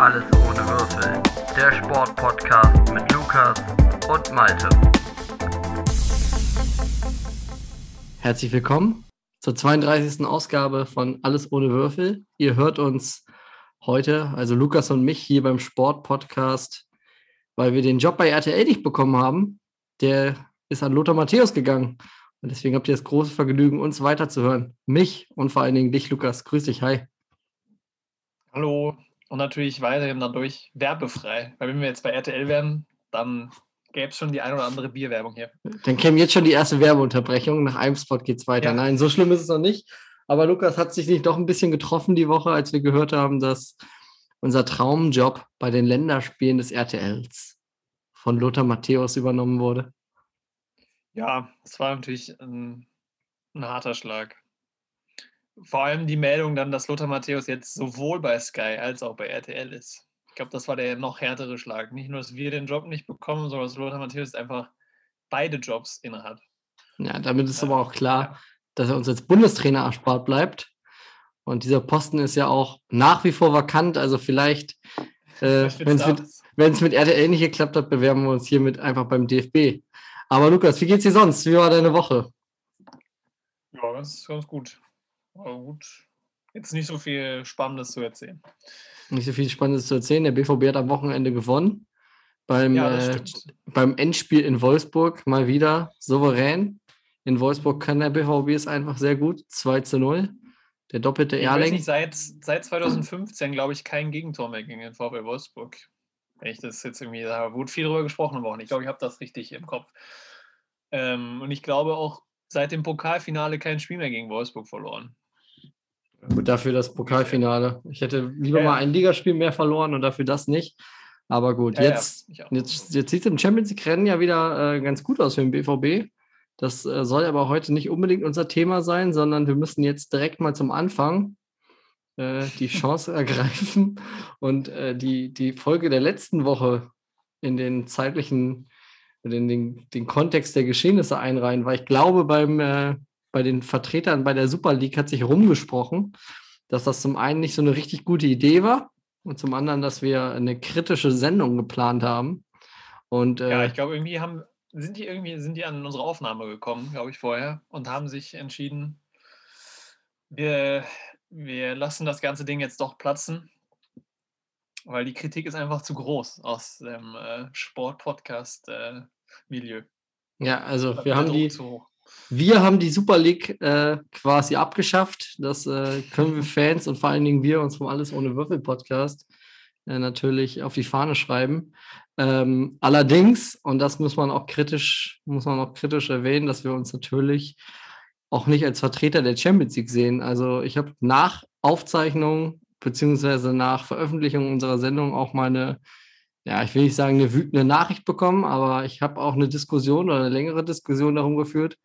Alles ohne Würfel. Der Sportpodcast mit Lukas und Malte. Herzlich willkommen zur 32. Ausgabe von Alles ohne Würfel. Ihr hört uns heute, also Lukas und mich, hier beim Sportpodcast, weil wir den Job bei RTL nicht bekommen haben. Der ist an Lothar Matthäus gegangen. Und deswegen habt ihr das große Vergnügen, uns weiterzuhören. Mich und vor allen Dingen dich, Lukas. Grüß dich, hi. Hallo. Und natürlich weiterhin dadurch werbefrei. Weil wenn wir jetzt bei RTL wären, dann gäbe es schon die ein oder andere Bierwerbung hier. Dann käme jetzt schon die erste Werbeunterbrechung. Nach einem Spot geht es weiter. Ja. Nein, so schlimm ist es noch nicht. Aber Lukas hat sich nicht doch ein bisschen getroffen die Woche, als wir gehört haben, dass unser Traumjob bei den Länderspielen des RTLs von Lothar Matthäus übernommen wurde. Ja, es war natürlich ein, ein harter Schlag vor allem die Meldung dann, dass Lothar Matthäus jetzt sowohl bei Sky als auch bei RTL ist. Ich glaube, das war der noch härtere Schlag. Nicht nur, dass wir den Job nicht bekommen, sondern dass Lothar Matthäus einfach beide Jobs innehat. Ja, damit ist aber auch klar, dass er uns als Bundestrainer erspart bleibt. Und dieser Posten ist ja auch nach wie vor vakant. Also vielleicht, äh, wenn es mit, mit RTL nicht geklappt hat, bewerben wir uns hiermit einfach beim DFB. Aber Lukas, wie geht's dir sonst? Wie war deine Woche? Ja, ganz, ganz gut. Aber gut, jetzt nicht so viel Spannendes zu erzählen. Nicht so viel Spannendes zu erzählen. Der BVB hat am Wochenende gewonnen. Beim, ja, äh, beim Endspiel in Wolfsburg mal wieder souverän. In Wolfsburg kann der BVB es einfach sehr gut. 2 zu 0. Der doppelte ich Erling. Nicht, seit, seit 2015, glaube ich, kein Gegentor mehr gegen den VfB Wolfsburg. Wenn ich das jetzt irgendwie, da wurde viel drüber gesprochen nicht. Ich glaube, ich habe das richtig im Kopf. Ähm, und ich glaube auch seit dem Pokalfinale kein Spiel mehr gegen Wolfsburg verloren. Gut, dafür das Pokalfinale. Ich hätte lieber ja, mal ein Ligaspiel mehr verloren und dafür das nicht. Aber gut, ja, jetzt, ja, jetzt, jetzt sieht es im Champions League-Rennen ja wieder äh, ganz gut aus für den BVB. Das äh, soll aber heute nicht unbedingt unser Thema sein, sondern wir müssen jetzt direkt mal zum Anfang äh, die Chance ergreifen und äh, die, die Folge der letzten Woche in den zeitlichen, in den, den Kontext der Geschehnisse einreihen, weil ich glaube, beim äh, bei den Vertretern bei der Super League hat sich rumgesprochen, dass das zum einen nicht so eine richtig gute Idee war und zum anderen, dass wir eine kritische Sendung geplant haben. Und, äh, ja, ich glaube, irgendwie haben, sind die irgendwie, sind die an unsere Aufnahme gekommen, glaube ich, vorher und haben sich entschieden, wir, wir lassen das ganze Ding jetzt doch platzen, weil die Kritik ist einfach zu groß aus dem äh, Sport-Podcast-Milieu. Äh, ja, also wir haben die, wir haben die Super League äh, quasi abgeschafft. Das äh, können wir Fans und vor allen Dingen wir uns vom Alles ohne Würfel Podcast äh, natürlich auf die Fahne schreiben. Ähm, allerdings, und das muss man auch kritisch, muss man auch kritisch erwähnen, dass wir uns natürlich auch nicht als Vertreter der Champions League sehen. Also ich habe nach Aufzeichnung beziehungsweise nach Veröffentlichung unserer Sendung auch mal eine, ja, ich will nicht sagen eine wütende Nachricht bekommen, aber ich habe auch eine Diskussion oder eine längere Diskussion darum geführt,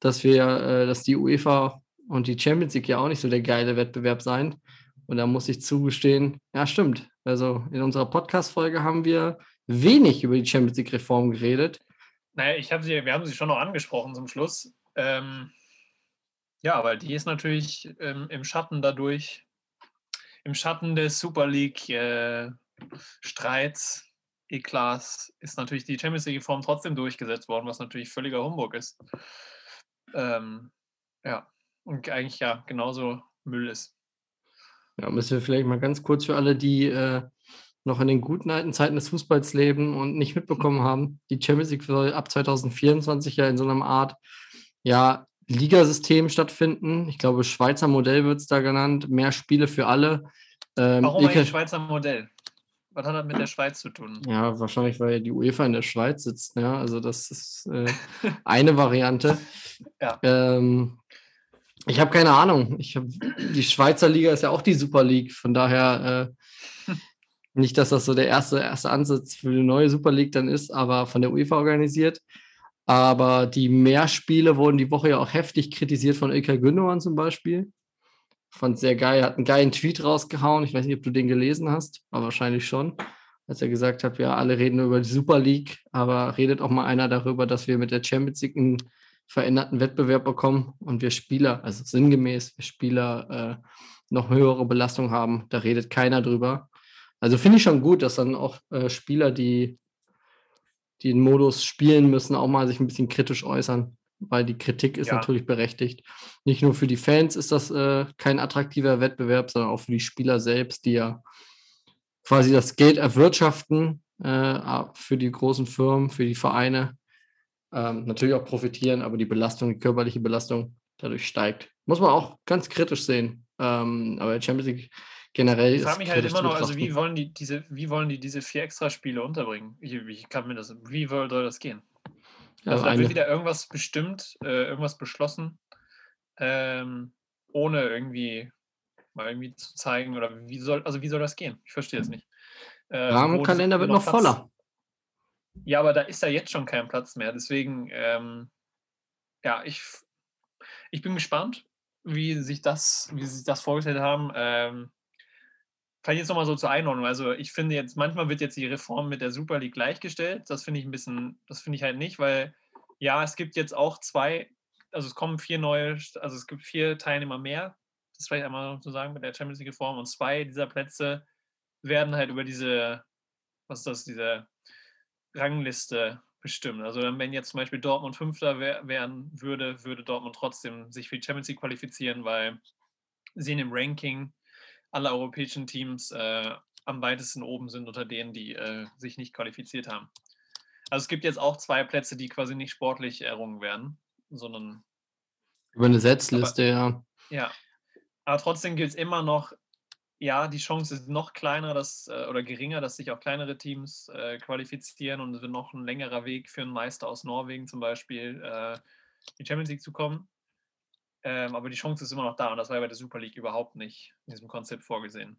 dass wir, äh, dass die UEFA und die Champions League ja auch nicht so der geile Wettbewerb sein. Und da muss ich zugestehen, ja, stimmt. Also in unserer Podcast-Folge haben wir wenig über die Champions League-Reform geredet. Naja, ich habe sie, wir haben sie schon noch angesprochen zum Schluss. Ähm, ja, weil die ist natürlich ähm, im Schatten dadurch, im Schatten des Super League-Streits, äh, Eklats, ist natürlich die Champions League-Reform trotzdem durchgesetzt worden, was natürlich völliger Humbug ist. Ähm, ja, und eigentlich ja genauso Müll ist. Ja, müssen wir vielleicht mal ganz kurz für alle, die äh, noch in den guten alten Zeiten des Fußballs leben und nicht mitbekommen haben, die Champions League soll ab 2024 ja in so einer Art ja, Ligasystem stattfinden. Ich glaube, Schweizer Modell wird es da genannt, mehr Spiele für alle. Ähm, Warum eigentlich Schweizer Modell? Was hat das mit der Schweiz zu tun? Ja, wahrscheinlich, weil die UEFA in der Schweiz sitzt. Ja, also das ist äh, eine Variante. Ja. Ähm, ich habe keine Ahnung. Ich hab, die Schweizer Liga ist ja auch die Super League. Von daher äh, nicht, dass das so der erste, erste Ansatz für die neue Super League dann ist, aber von der UEFA organisiert. Aber die Mehrspiele wurden die Woche ja auch heftig kritisiert von Ilkay Gündogan zum Beispiel fand sehr geil, hat einen geilen Tweet rausgehauen. Ich weiß nicht, ob du den gelesen hast, aber wahrscheinlich schon. Als er gesagt hat, ja, alle reden über die Super League, aber redet auch mal einer darüber, dass wir mit der Champions League einen veränderten Wettbewerb bekommen und wir Spieler, also sinngemäß, wir Spieler äh, noch höhere Belastung haben. Da redet keiner drüber. Also finde ich schon gut, dass dann auch äh, Spieler, die, die den Modus spielen müssen, auch mal sich ein bisschen kritisch äußern, weil die Kritik ist ja. natürlich berechtigt. Nicht nur für die Fans ist das äh, kein attraktiver Wettbewerb, sondern auch für die Spieler selbst, die ja quasi das Geld erwirtschaften äh, für die großen Firmen, für die Vereine. Ähm, natürlich auch profitieren, aber die Belastung, die körperliche Belastung dadurch steigt. Muss man auch ganz kritisch sehen. Ähm, aber Champions League generell. Ich frage mich halt immer noch, also wie wollen die diese, wie wollen die diese vier Extraspiele unterbringen? Ich, ich kann mir das, wie soll das gehen? Ja, also da wird wieder irgendwas bestimmt, äh, irgendwas beschlossen, ähm, ohne irgendwie mal irgendwie zu zeigen oder wie soll, also wie soll das gehen? Ich verstehe es nicht. Äh, Rahmenkalender wird noch Platz, voller. Ja, aber da ist ja jetzt schon kein Platz mehr. Deswegen, ähm, ja, ich, ich bin gespannt, wie sich das, wie sie sich das vorgestellt haben. Ähm, vielleicht jetzt nochmal so zur Einordnung. Also ich finde jetzt, manchmal wird jetzt die Reform mit der Super League gleichgestellt. Das finde ich ein bisschen, das finde ich halt nicht, weil ja, es gibt jetzt auch zwei, also es kommen vier neue, also es gibt vier Teilnehmer mehr. Das ist vielleicht einmal zu sagen mit der Champions League Reform und zwei dieser Plätze werden halt über diese, was ist das, diese Rangliste bestimmt. Also wenn jetzt zum Beispiel Dortmund Fünfter werden würde, würde Dortmund trotzdem sich für die Champions League qualifizieren, weil sie in dem Ranking aller europäischen Teams äh, am weitesten oben sind unter denen, die äh, sich nicht qualifiziert haben. Also es gibt jetzt auch zwei Plätze, die quasi nicht sportlich errungen werden, sondern über eine Setzliste, aber, ja. Ja. Aber trotzdem gilt es immer noch ja, die Chance ist noch kleiner dass, äh, oder geringer, dass sich auch kleinere Teams äh, qualifizieren und es wird noch ein längerer Weg für einen Meister aus Norwegen zum Beispiel äh, in die Champions League zu kommen. Ähm, aber die Chance ist immer noch da und das war ja bei der Super League überhaupt nicht in diesem Konzept vorgesehen.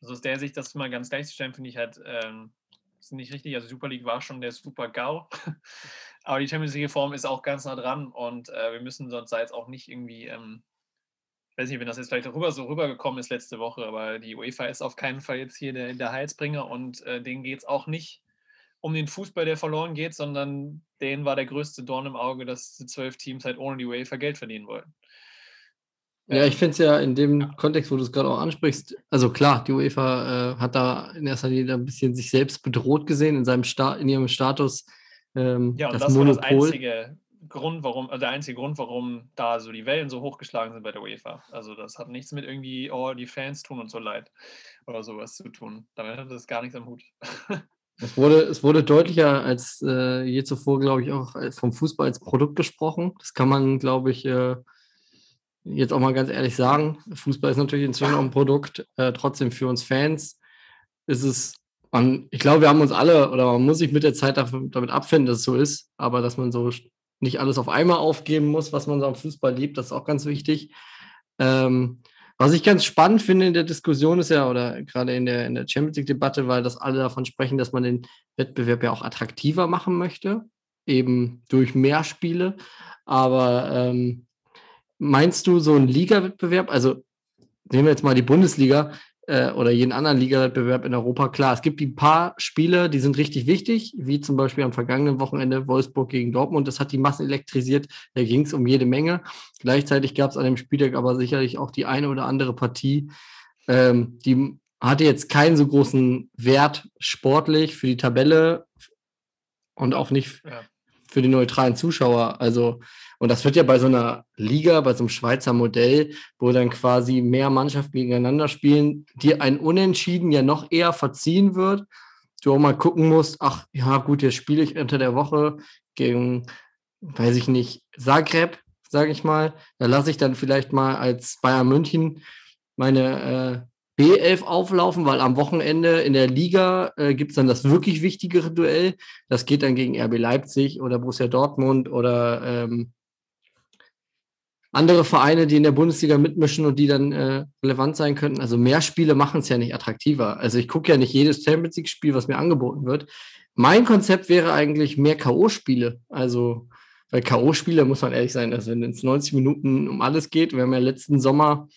Also aus der Sicht, das mal ganz gleichzustellen, finde ich halt ähm, ist nicht richtig. Also Super League war schon der Super GAU, aber die Champions League-Form ist auch ganz nah dran und äh, wir müssen sonst jetzt auch nicht irgendwie ähm, ich weiß nicht, wenn das jetzt vielleicht rüber so rübergekommen ist letzte Woche, aber die UEFA ist auf keinen Fall jetzt hier der, der Heilsbringer und äh, denen geht es auch nicht um den Fußball, der verloren geht, sondern denen war der größte Dorn im Auge, dass die zwölf Teams halt ohne die UEFA Geld verdienen wollen. Ja, ähm, ich finde es ja in dem ja. Kontext, wo du es gerade auch ansprichst, also klar, die UEFA äh, hat da in erster Linie ein bisschen sich selbst bedroht gesehen in seinem Sta in ihrem Status. Ähm, ja, und das, das war das einzige Grund, warum, also der einzige Grund, warum da so die Wellen so hochgeschlagen sind bei der UEFA. Also das hat nichts mit irgendwie, oh, die Fans tun uns so leid oder sowas zu tun. Damit hat das gar nichts am Hut. Es wurde, es wurde deutlicher als äh, je zuvor, glaube ich, auch vom Fußball als Produkt gesprochen. Das kann man, glaube ich, äh, jetzt auch mal ganz ehrlich sagen. Fußball ist natürlich inzwischen auch ein Produkt. Äh, trotzdem für uns Fans ist es, man, ich glaube, wir haben uns alle oder man muss sich mit der Zeit damit abfinden, dass es so ist, aber dass man so nicht alles auf einmal aufgeben muss, was man so am Fußball liebt. Das ist auch ganz wichtig. Ähm, was ich ganz spannend finde in der Diskussion ist ja, oder gerade in der, in der Champions League-Debatte, weil das alle davon sprechen, dass man den Wettbewerb ja auch attraktiver machen möchte, eben durch mehr Spiele. Aber ähm, meinst du so ein Liga-Wettbewerb, also nehmen wir jetzt mal die Bundesliga, äh, oder jeden anderen Ligawettbewerb in Europa. Klar, es gibt ein paar Spiele, die sind richtig wichtig, wie zum Beispiel am vergangenen Wochenende Wolfsburg gegen Dortmund. Das hat die Massen elektrisiert. Da ging es um jede Menge. Gleichzeitig gab es an dem Spieltag aber sicherlich auch die eine oder andere Partie, ähm, die hatte jetzt keinen so großen Wert sportlich für die Tabelle und auch nicht ja. für die neutralen Zuschauer. Also und das wird ja bei so einer Liga, bei so einem Schweizer Modell, wo dann quasi mehr Mannschaften gegeneinander spielen, dir ein Unentschieden ja noch eher verziehen wird. Du auch mal gucken musst, ach ja, gut, jetzt spiele ich unter der Woche gegen, weiß ich nicht, Zagreb, sage ich mal. Da lasse ich dann vielleicht mal als Bayern München meine äh, B11 auflaufen, weil am Wochenende in der Liga äh, gibt es dann das wirklich wichtigere Duell. Das geht dann gegen RB Leipzig oder Borussia Dortmund oder ähm, andere Vereine, die in der Bundesliga mitmischen und die dann äh, relevant sein könnten. Also mehr Spiele machen es ja nicht attraktiver. Also ich gucke ja nicht jedes Champions League-Spiel, was mir angeboten wird. Mein Konzept wäre eigentlich mehr K.O.-Spiele. Also, weil K.O.-Spiele muss man ehrlich sein, also wenn es 90 Minuten um alles geht, wir haben ja letzten Sommer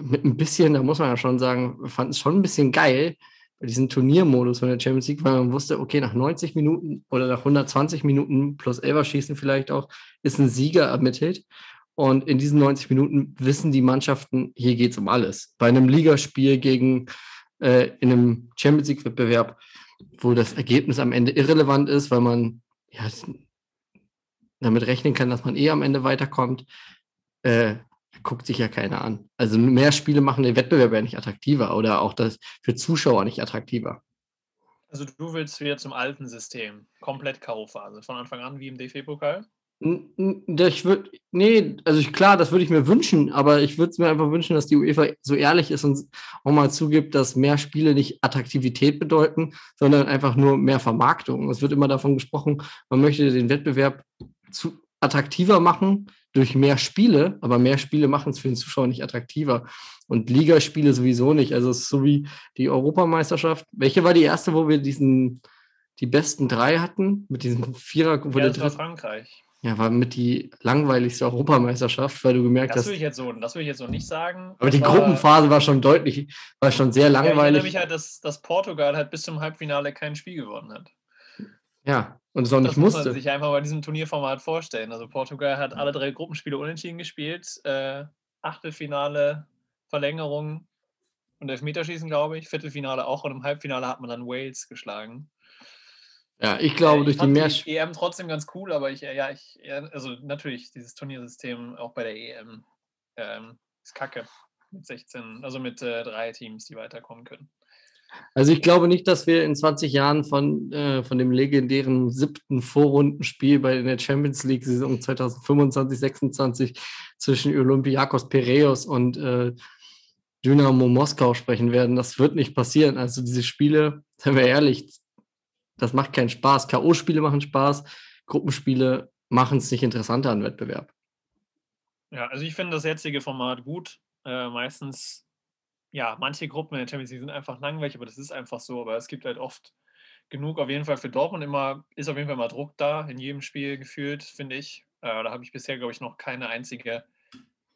mit ein bisschen, da muss man ja schon sagen, wir fanden es schon ein bisschen geil, bei diesem Turniermodus von der Champions League, weil man wusste, okay, nach 90 Minuten oder nach 120 Minuten plus Elverschießen vielleicht auch, ist ein Sieger ermittelt. Und in diesen 90 Minuten wissen die Mannschaften, hier geht es um alles. Bei einem Ligaspiel gegen äh, in einem Champions League-Wettbewerb, wo das Ergebnis am Ende irrelevant ist, weil man ja, damit rechnen kann, dass man eh am Ende weiterkommt, äh, guckt sich ja keiner an. Also mehr Spiele machen den Wettbewerb ja nicht attraktiver oder auch das für Zuschauer nicht attraktiver. Also du willst wieder zum alten System, komplett K.O.-Phase, von Anfang an wie im DFB-Pokal? Ich würde, nee, also ich, klar, das würde ich mir wünschen, aber ich würde es mir einfach wünschen, dass die UEFA so ehrlich ist und auch mal zugibt, dass mehr Spiele nicht Attraktivität bedeuten, sondern einfach nur mehr Vermarktung. Es wird immer davon gesprochen, man möchte den Wettbewerb zu attraktiver machen durch mehr Spiele, aber mehr Spiele machen es für den Zuschauer nicht attraktiver. Und Ligaspiele sowieso nicht. Also es ist so wie die Europameisterschaft. Welche war die erste, wo wir diesen, die besten drei hatten? Mit diesem Vierer, ja, das war Frankreich. Ja, war mit die langweiligste Europameisterschaft, weil du gemerkt das hast. Will ich jetzt so, das will ich jetzt so nicht sagen. Aber die war, Gruppenphase war schon deutlich, war schon sehr langweilig. Ja, ich erinnere mich halt, dass, dass Portugal halt bis zum Halbfinale kein Spiel gewonnen hat. Ja, und es auch nicht musste. Das muss man sich einfach bei diesem Turnierformat vorstellen. Also Portugal hat alle drei Gruppenspiele unentschieden gespielt. Äh, Achtelfinale, Verlängerung und Elfmeterschießen, glaube ich. Viertelfinale auch und im Halbfinale hat man dann Wales geschlagen. Ja, ich glaube, durch ich die mehr. Die EM trotzdem ganz cool, aber ich, ja, ich, also natürlich, dieses Turniersystem auch bei der EM ähm, ist kacke. Mit 16, also mit äh, drei Teams, die weiterkommen können. Also ich glaube nicht, dass wir in 20 Jahren von, äh, von dem legendären siebten Vorrundenspiel bei der Champions League Saison 2025, 26 zwischen Olympiakos Piraeus und äh, Dynamo Moskau sprechen werden. Das wird nicht passieren. Also diese Spiele, seien wir ehrlich, das macht keinen Spaß. K.O.-Spiele machen Spaß, Gruppenspiele machen es nicht interessanter an Wettbewerb. Ja, also ich finde das jetzige Format gut. Äh, meistens, ja, manche Gruppen in der Champions League sind einfach langweilig, aber das ist einfach so. Aber es gibt halt oft genug, auf jeden Fall für Dortmund immer, ist auf jeden Fall mal Druck da, in jedem Spiel gefühlt, finde ich. Äh, da habe ich bisher, glaube ich, noch keine einzige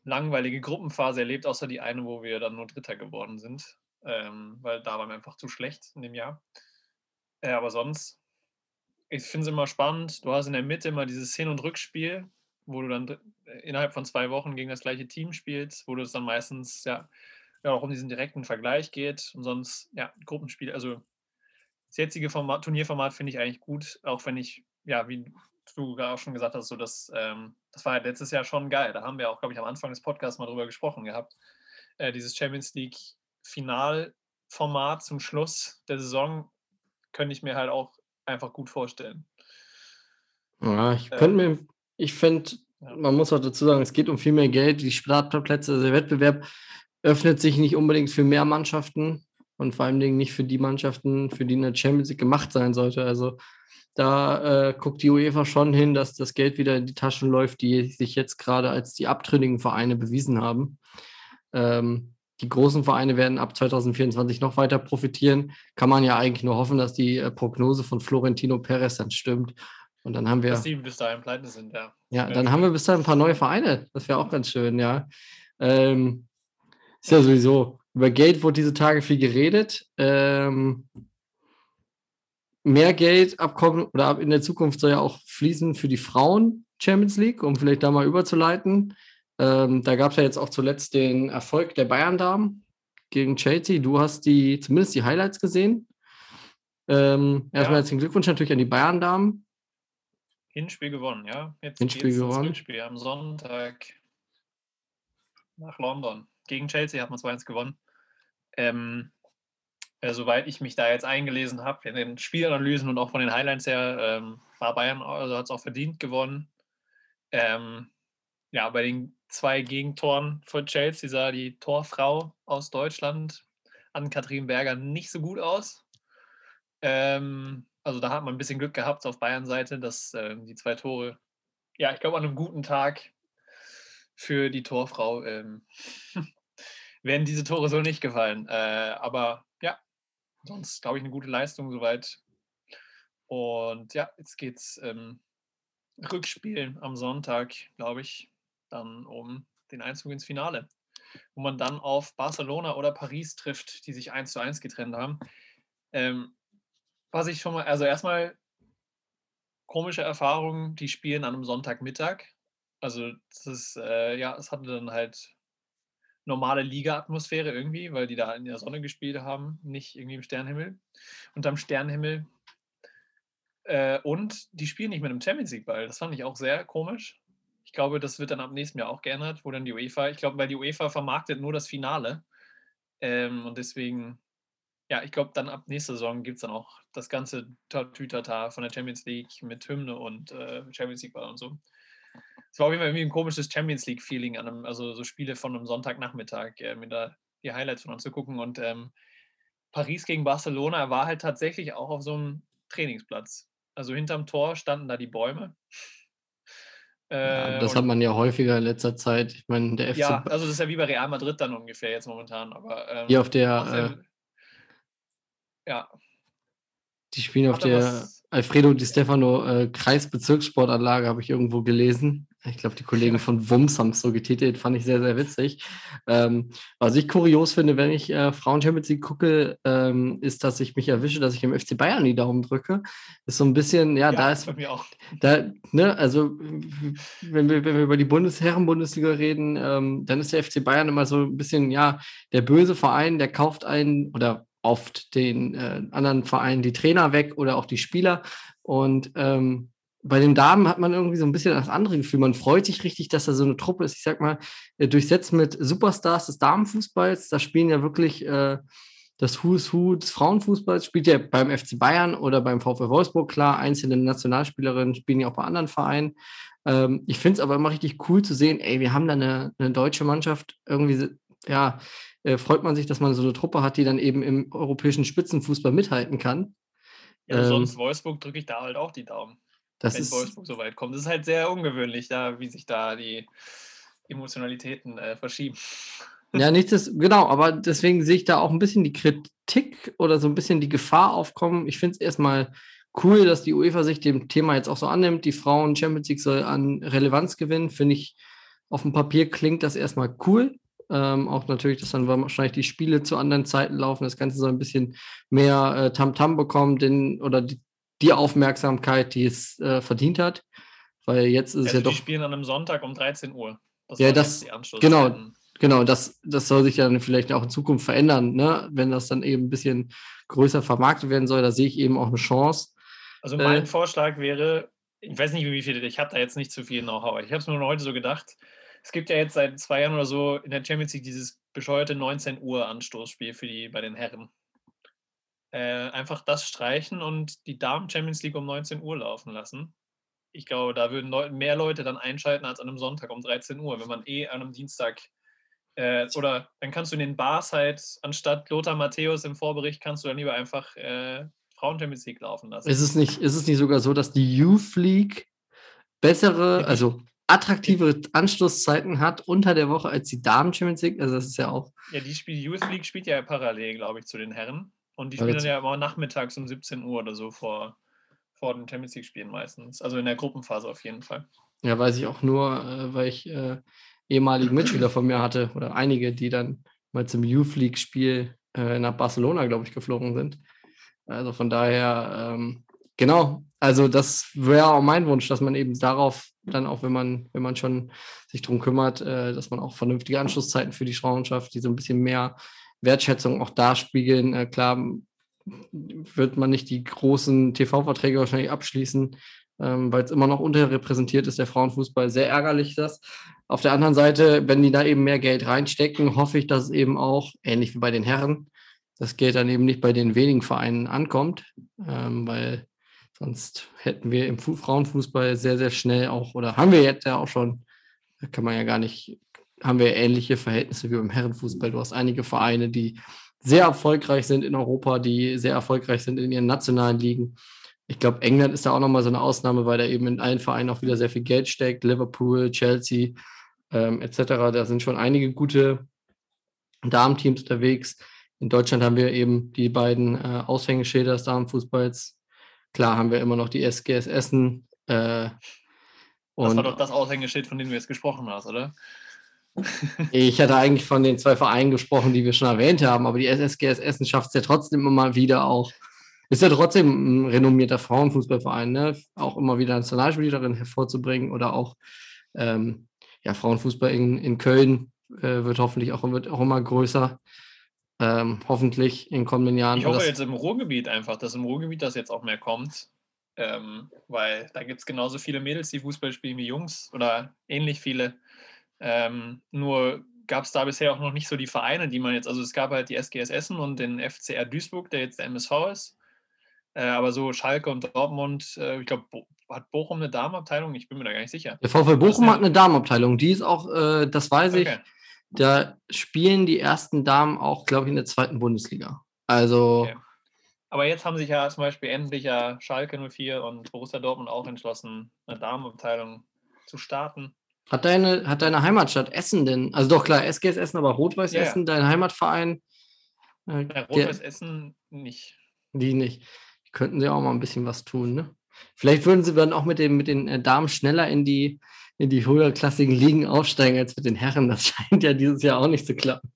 langweilige Gruppenphase erlebt, außer die eine, wo wir dann nur Dritter geworden sind. Ähm, weil da waren wir einfach zu schlecht in dem Jahr. Ja, aber sonst, ich finde es immer spannend. Du hast in der Mitte immer dieses Hin- und Rückspiel, wo du dann äh, innerhalb von zwei Wochen gegen das gleiche Team spielst, wo du es dann meistens ja, ja auch um diesen direkten Vergleich geht und sonst ja Gruppenspiel. Also das jetzige Format, Turnierformat finde ich eigentlich gut, auch wenn ich ja wie du auch schon gesagt hast, so das, ähm, das war ja letztes Jahr schon geil. Da haben wir auch, glaube ich, am Anfang des Podcasts mal drüber gesprochen gehabt. Äh, dieses Champions League Finalformat zum Schluss der Saison könnte ich mir halt auch einfach gut vorstellen. Ja, ich könnte ähm, mir, ich finde, man muss auch dazu sagen, es geht um viel mehr Geld. Die Startplätze, also der Wettbewerb öffnet sich nicht unbedingt für mehr Mannschaften und vor allen Dingen nicht für die Mannschaften, für die eine Champions League gemacht sein sollte. Also da äh, guckt die UEFA schon hin, dass das Geld wieder in die Taschen läuft, die sich jetzt gerade als die abtrünnigen Vereine bewiesen haben. Ähm, die großen Vereine werden ab 2024 noch weiter profitieren. Kann man ja eigentlich nur hoffen, dass die äh, Prognose von Florentino Perez dann stimmt. Und dann haben wir. Dass die bis dahin pleite sind, ja. Ja, dann haben wir bis dahin ein paar neue Vereine. Das wäre auch ganz schön, ja. Ähm, ist ja sowieso. Über Geld wurde diese Tage viel geredet. Ähm, mehr Geld abkommen oder in der Zukunft soll ja auch fließen für die Frauen Champions League, um vielleicht da mal überzuleiten. Ähm, da gab es ja jetzt auch zuletzt den Erfolg der Bayern-Damen gegen Chelsea. Du hast die, zumindest die Highlights gesehen. Ähm, erstmal ja. herzlichen Glückwunsch natürlich an die Bayern-Damen. Hinspiel gewonnen, ja. Jetzt Hinspiel gewonnen. Hinspiel am Sonntag nach London. Gegen Chelsea hat man 2-1 gewonnen. Ähm, äh, soweit ich mich da jetzt eingelesen habe, in den Spielanalysen und auch von den Highlights her, ähm, war Bayern, also hat es auch verdient gewonnen. Ähm, ja, bei den zwei Gegentoren von Chelsea sah die Torfrau aus Deutschland, an Kathrin Berger, nicht so gut aus. Ähm, also da hat man ein bisschen Glück gehabt auf Bayern-Seite, dass äh, die zwei Tore, ja, ich glaube, an einem guten Tag für die Torfrau ähm, werden diese Tore so nicht gefallen. Äh, aber ja, sonst glaube ich eine gute Leistung soweit. Und ja, jetzt geht's ähm, Rückspiel am Sonntag, glaube ich, dann um den Einzug ins Finale, wo man dann auf Barcelona oder Paris trifft, die sich 1 zu 1 getrennt haben. Ähm, was ich schon mal, also erstmal komische Erfahrungen, die spielen an einem Sonntagmittag. Also das ist, äh, ja, es hatte dann halt normale Liga-Atmosphäre irgendwie, weil die da in der Sonne gespielt haben, nicht irgendwie im Sternenhimmel. Unterm Sternenhimmel. Äh, und die spielen nicht mit einem Champions League-Ball. Das fand ich auch sehr komisch. Glaube, das wird dann ab nächstem Jahr auch geändert, wo dann die UEFA, ich glaube, weil die UEFA vermarktet nur das Finale. Ähm, und deswegen, ja, ich glaube, dann ab nächster Saison gibt es dann auch das ganze Tütata von der Champions League mit Hymne und äh, Champions League-Ball und so. Es war auf jeden Fall irgendwie ein komisches Champions League-Feeling, also so Spiele von einem Sonntagnachmittag, äh, mir da die Highlights von anzugucken. Und ähm, Paris gegen Barcelona war halt tatsächlich auch auf so einem Trainingsplatz. Also hinterm Tor standen da die Bäume. Ja, äh, das hat man ja häufiger in letzter Zeit. Ich meine, der FC. Ja, also das ist ja wie bei Real Madrid dann ungefähr jetzt momentan. Aber ähm, hier auf der. Äh, ja. Die spielen auf der Alfredo Di Stefano äh, Kreisbezirkssportanlage, habe ich irgendwo gelesen. Ich glaube, die Kollegen von WUMS haben es so getitelt, fand ich sehr, sehr witzig. Ähm, was ich kurios finde, wenn ich äh, Frauen Champions League gucke, ähm, ist, dass ich mich erwische, dass ich im FC Bayern die Daumen drücke. Ist so ein bisschen, ja, ja da ist. Bei mir auch. Da, ne, also, wenn wir, wenn wir über die Bundesherren-Bundesliga reden, ähm, dann ist der FC Bayern immer so ein bisschen, ja, der böse Verein, der kauft einen oder oft den äh, anderen Vereinen die Trainer weg oder auch die Spieler. Und ähm, bei den Damen hat man irgendwie so ein bisschen das andere Gefühl. Man freut sich richtig, dass da so eine Truppe ist, ich sag mal, äh, durchsetzt mit Superstars des Damenfußballs. Da spielen ja wirklich äh, das Who's Who des Frauenfußballs, spielt ja beim FC Bayern oder beim VfL Wolfsburg, klar, einzelne Nationalspielerinnen spielen ja auch bei anderen Vereinen. Ähm, ich finde es aber immer richtig cool zu sehen, ey, wir haben da eine, eine deutsche Mannschaft, irgendwie, ja, äh, freut man sich, dass man so eine Truppe hat, die dann eben im europäischen Spitzenfußball mithalten kann. Ja, ähm, sonst Wolfsburg drücke ich da halt auch die Daumen wenn ist, Wolfsburg so weit kommt. Das ist halt sehr ungewöhnlich, da, wie sich da die Emotionalitäten äh, verschieben. Ja, nichts genau, aber deswegen sehe ich da auch ein bisschen die Kritik oder so ein bisschen die Gefahr aufkommen. Ich finde es erstmal cool, dass die UEFA sich dem Thema jetzt auch so annimmt. Die Frauen Champions League soll an Relevanz gewinnen. Finde ich, auf dem Papier klingt das erstmal cool. Ähm, auch natürlich, dass dann wahrscheinlich die Spiele zu anderen Zeiten laufen. Das Ganze soll ein bisschen mehr äh, Tamtam -Tam bekommen, denn, oder die, die Aufmerksamkeit, die es äh, verdient hat. Weil jetzt ist also es ja doch. Die spielen an einem Sonntag um 13 Uhr. Das ja, das, genau, genau, das, das soll sich dann vielleicht auch in Zukunft verändern, ne? wenn das dann eben ein bisschen größer vermarktet werden soll. Da sehe ich eben auch eine Chance. Also mein äh, Vorschlag wäre, ich weiß nicht, wie viele, ich habe da jetzt nicht zu viel Know-how. Ich habe es mir nur heute so gedacht. Es gibt ja jetzt seit zwei Jahren oder so in der Champions League dieses bescheuerte 19 Uhr Anstoßspiel für die bei den Herren äh, einfach das streichen und die Damen Champions League um 19 Uhr laufen lassen. Ich glaube, da würden Leu mehr Leute dann einschalten als an einem Sonntag um 13 Uhr, wenn man eh an einem Dienstag äh, oder dann kannst du in den Bars halt, anstatt Lothar Matthäus im Vorbericht, kannst du dann lieber einfach äh, Frauen Champions League laufen lassen. Ist es, nicht, ist es nicht sogar so, dass die Youth League bessere, also attraktivere Anschlusszeiten hat unter der Woche als die Damen Champions League? Also das ist ja auch. Ja, die, Spiel, die Youth League spielt ja parallel, glaube ich, zu den Herren. Und die spielen dann ja immer nachmittags um 17 Uhr oder so vor, vor den Champions League-Spielen meistens. Also in der Gruppenphase auf jeden Fall. Ja, weiß ich auch nur, äh, weil ich äh, ehemalige Mitspieler von mir hatte oder einige, die dann mal zum Youth League-Spiel äh, nach Barcelona, glaube ich, geflogen sind. Also von daher, ähm, genau, also das wäre auch mein Wunsch, dass man eben darauf dann auch, wenn man, wenn man schon sich darum kümmert, äh, dass man auch vernünftige Anschlusszeiten für die Frauenschaft, die so ein bisschen mehr Wertschätzung auch da spiegeln. Äh, klar wird man nicht die großen TV-Verträge wahrscheinlich abschließen, ähm, weil es immer noch unterrepräsentiert ist, der Frauenfußball. Sehr ärgerlich das. Auf der anderen Seite, wenn die da eben mehr Geld reinstecken, hoffe ich, dass es eben auch, ähnlich wie bei den Herren, das Geld dann eben nicht bei den wenigen Vereinen ankommt, ähm, weil sonst hätten wir im Frauenfußball sehr, sehr schnell auch, oder haben wir jetzt ja auch schon, da kann man ja gar nicht haben wir ähnliche Verhältnisse wie beim Herrenfußball. Du hast einige Vereine, die sehr erfolgreich sind in Europa, die sehr erfolgreich sind in ihren nationalen Ligen. Ich glaube, England ist da auch nochmal so eine Ausnahme, weil da eben in allen Vereinen auch wieder sehr viel Geld steckt. Liverpool, Chelsea ähm, etc. Da sind schon einige gute Damenteams unterwegs. In Deutschland haben wir eben die beiden äh, Aushängeschilder des Damenfußballs. Klar haben wir immer noch die SGS Essen. Äh, das war doch das Aushängeschild, von dem du jetzt gesprochen hast, oder? Ich hatte eigentlich von den zwei Vereinen gesprochen, die wir schon erwähnt haben, aber die SSGS Essen schafft es ja trotzdem immer wieder auch. Ist ja trotzdem ein renommierter Frauenfußballverein, ne? auch immer wieder Nationalspielerin hervorzubringen oder auch ähm, ja, Frauenfußball in, in Köln äh, wird hoffentlich auch, wird auch immer größer. Ähm, hoffentlich in kommenden Jahren. Ich hoffe jetzt im Ruhrgebiet einfach, dass im Ruhrgebiet das jetzt auch mehr kommt. Ähm, weil da gibt es genauso viele Mädels, die Fußball spielen wie Jungs oder ähnlich viele. Ähm, nur gab es da bisher auch noch nicht so die Vereine, die man jetzt, also es gab halt die SGS Essen und den FCR Duisburg, der jetzt der MSV ist. Äh, aber so Schalke und Dortmund, äh, ich glaube, Bo hat Bochum eine Damenabteilung? Ich bin mir da gar nicht sicher. Der VfL Bochum hat eine Damenabteilung, die ist auch, äh, das weiß okay. ich, da spielen die ersten Damen auch, glaube ich, in der zweiten Bundesliga. Also. Okay. Aber jetzt haben sich ja zum Beispiel endlich ja Schalke 04 und Borussia Dortmund auch entschlossen, eine Damenabteilung zu starten. Hat deine, hat deine Heimatstadt Essen denn, also doch klar, SGS Essen, aber Rot-Weiß ja, Essen, dein Heimatverein? Äh, Rot-Weiß Essen nicht. Die nicht. Die könnten sie auch mal ein bisschen was tun, ne? Vielleicht würden sie dann auch mit, dem, mit den äh, Damen schneller in die, in die höherklassigen Ligen aufsteigen als mit den Herren. Das scheint ja dieses Jahr auch nicht zu klappen.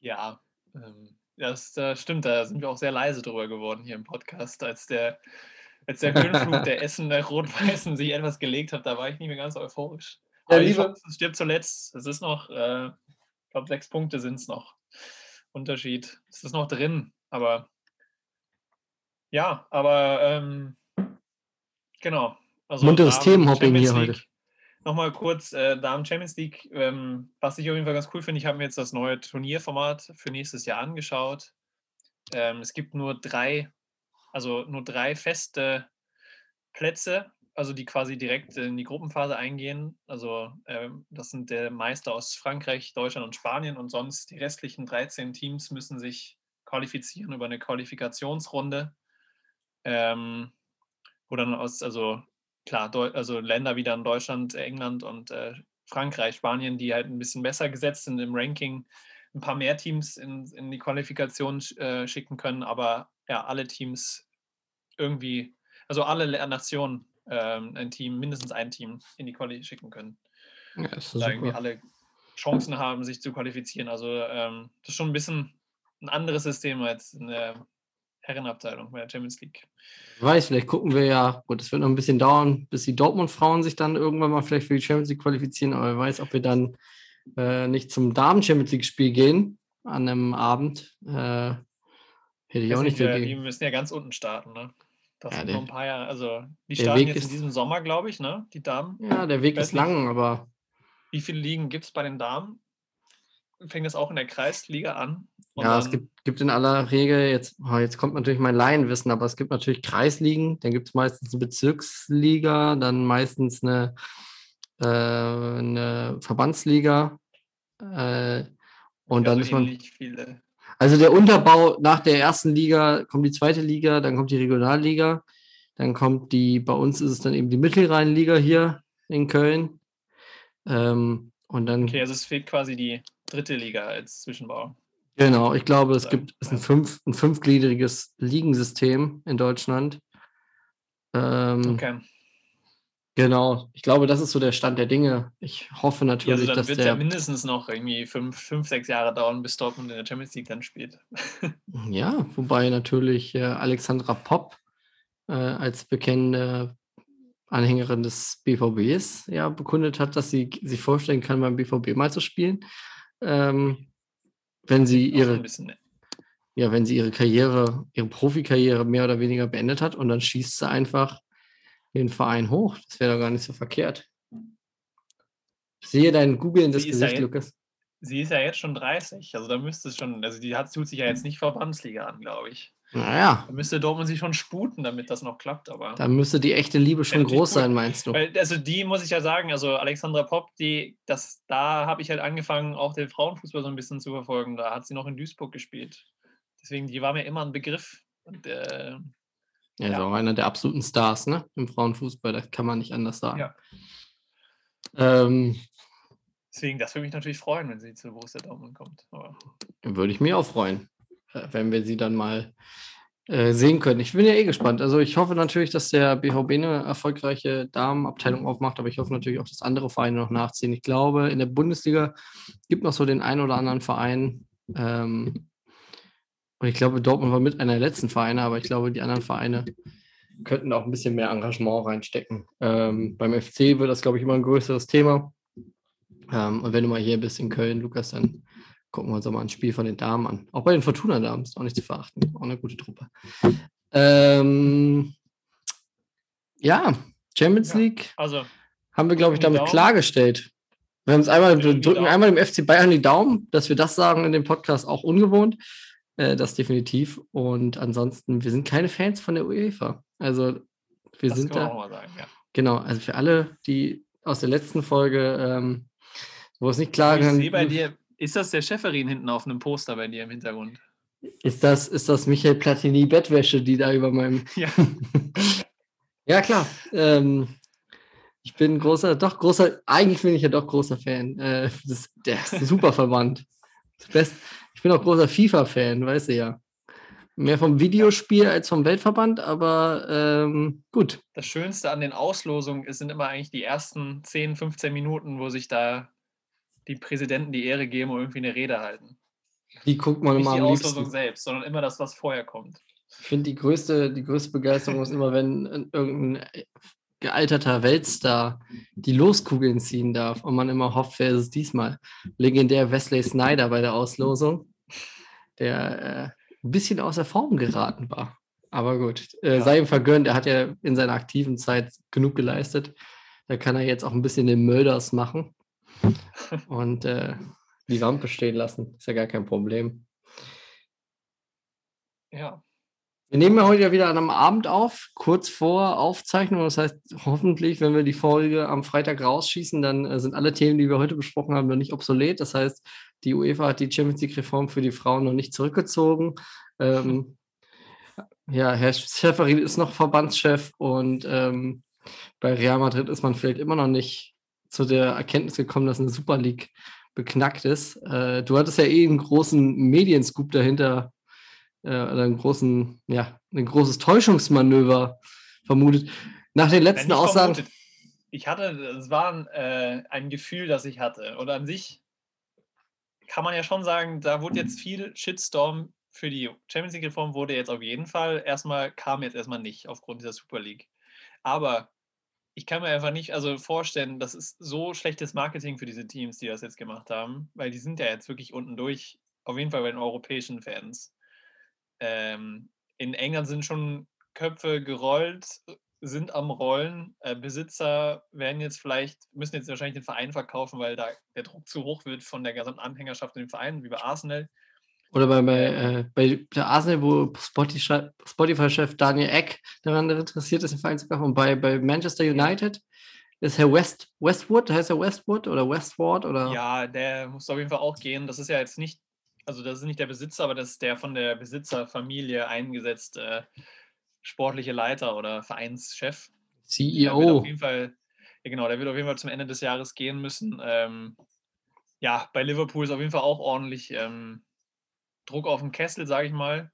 Ja, ähm, das, das stimmt. Da sind wir auch sehr leise drüber geworden hier im Podcast, als der als der Höhenflug der Essen der Rot-Weißen sich etwas gelegt hat, da war ich nicht mehr ganz euphorisch. Ja, liebe, es stirbt zuletzt. Es ist noch, äh, ich glaube, sechs Punkte sind es noch. Unterschied. Es ist noch drin, aber ja, aber ähm, genau. Also Munteres Themenhopping hier heute. Nochmal kurz, äh, Damen Champions League, ähm, was ich auf jeden Fall ganz cool finde, ich habe mir jetzt das neue Turnierformat für nächstes Jahr angeschaut. Ähm, es gibt nur drei also nur drei feste Plätze, also die quasi direkt in die Gruppenphase eingehen. Also äh, das sind der Meister aus Frankreich, Deutschland und Spanien und sonst die restlichen 13 Teams müssen sich qualifizieren über eine Qualifikationsrunde, ähm, wo dann aus, also klar, also Länder wie dann Deutschland, England und äh, Frankreich, Spanien, die halt ein bisschen besser gesetzt sind im Ranking, ein paar mehr Teams in, in die Qualifikation äh, schicken können, aber ja, alle Teams irgendwie, also alle Nationen ähm, ein Team, mindestens ein Team in die Quali schicken können. Ja, ist da irgendwie alle Chancen haben, sich zu qualifizieren. Also ähm, das ist schon ein bisschen ein anderes System als in der Herrenabteilung bei der Champions League. Ich weiß, vielleicht gucken wir ja, gut, es wird noch ein bisschen dauern, bis die Dortmund-Frauen sich dann irgendwann mal vielleicht für die Champions League qualifizieren, aber wer weiß, ob wir dann äh, nicht zum Damen-Champions League-Spiel gehen an einem Abend. Äh, hätte ich auch nicht, nicht Die müssen ja ganz unten starten, ne? Das ja, sind noch ein paar Jahre. Also, die starten Weg jetzt in diesem Sommer, glaube ich, ne? Die Damen. Ja, der Weg ist lang, aber. Wie viele Ligen gibt es bei den Damen? Fängt das auch in der Kreisliga an? Ja, es gibt, gibt in aller Regel, jetzt, oh, jetzt kommt natürlich mein Laienwissen, aber es gibt natürlich Kreisligen, dann gibt es meistens eine Bezirksliga, dann meistens eine, äh, eine Verbandsliga. Äh, und ja, dann ist man. Viele. Also der Unterbau nach der ersten Liga kommt die zweite Liga, dann kommt die Regionalliga, dann kommt die, bei uns ist es dann eben die Mittelrheinliga hier in Köln. Ähm, und dann. Okay, also es fehlt quasi die dritte Liga als Zwischenbau. Genau, ich glaube, es gibt es ein, fünf, ein fünfgliedriges Ligensystem in Deutschland. Ähm, okay. Genau, ich glaube, das ist so der Stand der Dinge. Ich hoffe natürlich, ja, also dann wird es ja mindestens noch irgendwie fünf, fünf, sechs Jahre dauern, bis Dortmund in der Champions League dann spielt. ja, wobei natürlich äh, Alexandra Popp äh, als bekennende Anhängerin des BVBs ja bekundet hat, dass sie sich vorstellen kann, beim BVB mal zu spielen. Ähm, wenn sie ihre ja, wenn sie ihre Karriere, ihre Profikarriere mehr oder weniger beendet hat und dann schießt sie einfach den Verein hoch. Das wäre doch gar nicht so verkehrt. Ich sehe dein googelndes Gesicht, ja Lukas. Sie ist ja jetzt schon 30, also da müsste es schon, also die hat, tut sich ja jetzt nicht Verbandsliga an, glaube ich. Naja. Da müsste Dortmund sich schon sputen, damit das noch klappt, aber. Da müsste die echte Liebe schon groß sein, meinst du? Weil, also die muss ich ja sagen, also Alexandra Popp, die, das, da habe ich halt angefangen, auch den Frauenfußball so ein bisschen zu verfolgen. Da hat sie noch in Duisburg gespielt. Deswegen, die war mir immer ein Begriff. Und äh, er ist auch einer der absoluten Stars, ne? Im Frauenfußball, das kann man nicht anders sagen. Ja. Ähm, Deswegen, das würde mich natürlich freuen, wenn sie zu Borussia Dortmund kommt. Aber würde ich mich auch freuen, wenn wir sie dann mal äh, sehen können. Ich bin ja eh gespannt. Also ich hoffe natürlich, dass der BVB eine erfolgreiche Damenabteilung aufmacht, aber ich hoffe natürlich auch, dass andere Vereine noch nachziehen. Ich glaube, in der Bundesliga gibt noch so den einen oder anderen Verein, ähm, und ich glaube, Dortmund war mit einer der letzten Vereine, aber ich glaube, die anderen Vereine könnten auch ein bisschen mehr Engagement reinstecken. Ähm, beim FC wird das, glaube ich, immer ein größeres Thema. Ähm, und wenn du mal hier bist in Köln, Lukas, dann gucken wir uns auch mal ein Spiel von den Damen an. Auch bei den Fortuna-Damen ist auch nicht zu verachten. Auch eine gute Truppe. Ähm, ja, Champions Ja, League Also, haben wir, glaube ich, damit Daumen. klargestellt. Wir haben es einmal, Wir drücken Daumen. einmal dem FC Bayern die Daumen, dass wir das sagen in dem Podcast auch ungewohnt. Äh, das definitiv. Und ansonsten, wir sind keine Fans von der UEFA. Also wir das sind da. auch mal sagen, ja. Genau, also für alle, die aus der letzten Folge, ähm, wo es nicht klar ich kann, sehe bei dir, ist das der Schäferin hinten auf einem Poster bei dir im Hintergrund? ist das, ist das Michael Platini Bettwäsche, die da über meinem. Ja. ja, klar. Ähm, ich bin großer, doch großer, eigentlich bin ich ja doch großer Fan. Äh, das, der ist ein super Best, ich bin auch großer FIFA-Fan, weißt du ja. Mehr vom Videospiel als vom Weltverband, aber ähm, gut. Das Schönste an den Auslosungen ist- sind immer eigentlich die ersten 10, 15 Minuten, wo sich da die Präsidenten die Ehre geben und irgendwie eine Rede halten. Die guckt man Nicht immer die am Auslosung liebsten. selbst, sondern immer das, was vorher kommt. Ich finde, die größte, die größte Begeisterung ist immer, wenn ein- irgendein gealterter Weltstar die Loskugeln ziehen darf und man immer hofft, wer ist es diesmal? Legendär Wesley Snyder bei der Auslosung, der äh, ein bisschen außer Form geraten war. Aber gut, äh, Ja. sei ihm vergönnt, er hat ja in seiner aktiven Zeit genug geleistet. Da kann er jetzt auch ein bisschen den Mölders machen und äh, die Wampe stehen lassen. Ist ja gar kein Problem. Ja, Wir nehmen ja heute ja wieder an einem Abend auf, kurz vor Aufzeichnung. Das heißt, hoffentlich, wenn wir die Folge am Freitag rausschießen, dann äh, sind alle Themen, die wir heute besprochen haben, noch nicht obsolet. Das heißt, die UEFA hat die Champions League-Reform für die Frauen noch nicht zurückgezogen. Ähm, ja, Herr Schäferin ist noch Verbandschef und ähm, bei Real Madrid ist man vielleicht immer noch nicht zu der Erkenntnis gekommen, dass eine Super League beknackt ist. Äh, du hattest ja eh einen großen Medienscoop dahinter äh, oder einen großen, ja, ein großes Täuschungsmanöver vermutet. Nach den letzten nicht Aussagen. vermutet. Ich hatte, es war ein, äh, ein Gefühl, das ich hatte. Und an sich kann man ja schon sagen, da wurde jetzt viel Shitstorm für die Champions League-Reform wurde jetzt auf jeden Fall erstmal, kam jetzt erstmal nicht aufgrund dieser Super League. Aber ich kann mir einfach nicht also vorstellen, das ist so schlechtes Marketing für diese Teams, die das jetzt gemacht haben, weil die sind ja jetzt wirklich unten durch, auf jeden Fall bei den europäischen Fans. Ähm, in England sind schon Köpfe gerollt, sind am Rollen. Äh, Besitzer werden jetzt vielleicht, müssen jetzt wahrscheinlich den Verein verkaufen, weil da der Druck zu hoch wird von der gesamten Anhängerschaft in dem Verein, wie bei Arsenal. Oder bei, bei, äh, bei der Arsenal, wo Spotify- Spotify-Chef Daniel Eck daran interessiert ist, den Verein zu kaufen. Und bei, bei Manchester United ist Herr West, Westwood, heißt er Westwood oder Westward? Oder? Ja, der muss auf jeden Fall auch gehen. Das ist ja jetzt nicht, also das ist nicht der Besitzer, aber das ist der von der Besitzerfamilie eingesetzte sportliche Leiter oder Vereinschef. Der wird CEO. auf jeden Fall, ja genau, der wird auf jeden Fall zum Ende des Jahres gehen müssen. Ähm, ja, bei Liverpool ist auf jeden Fall auch ordentlich ähm, Druck auf dem Kessel, sage ich mal.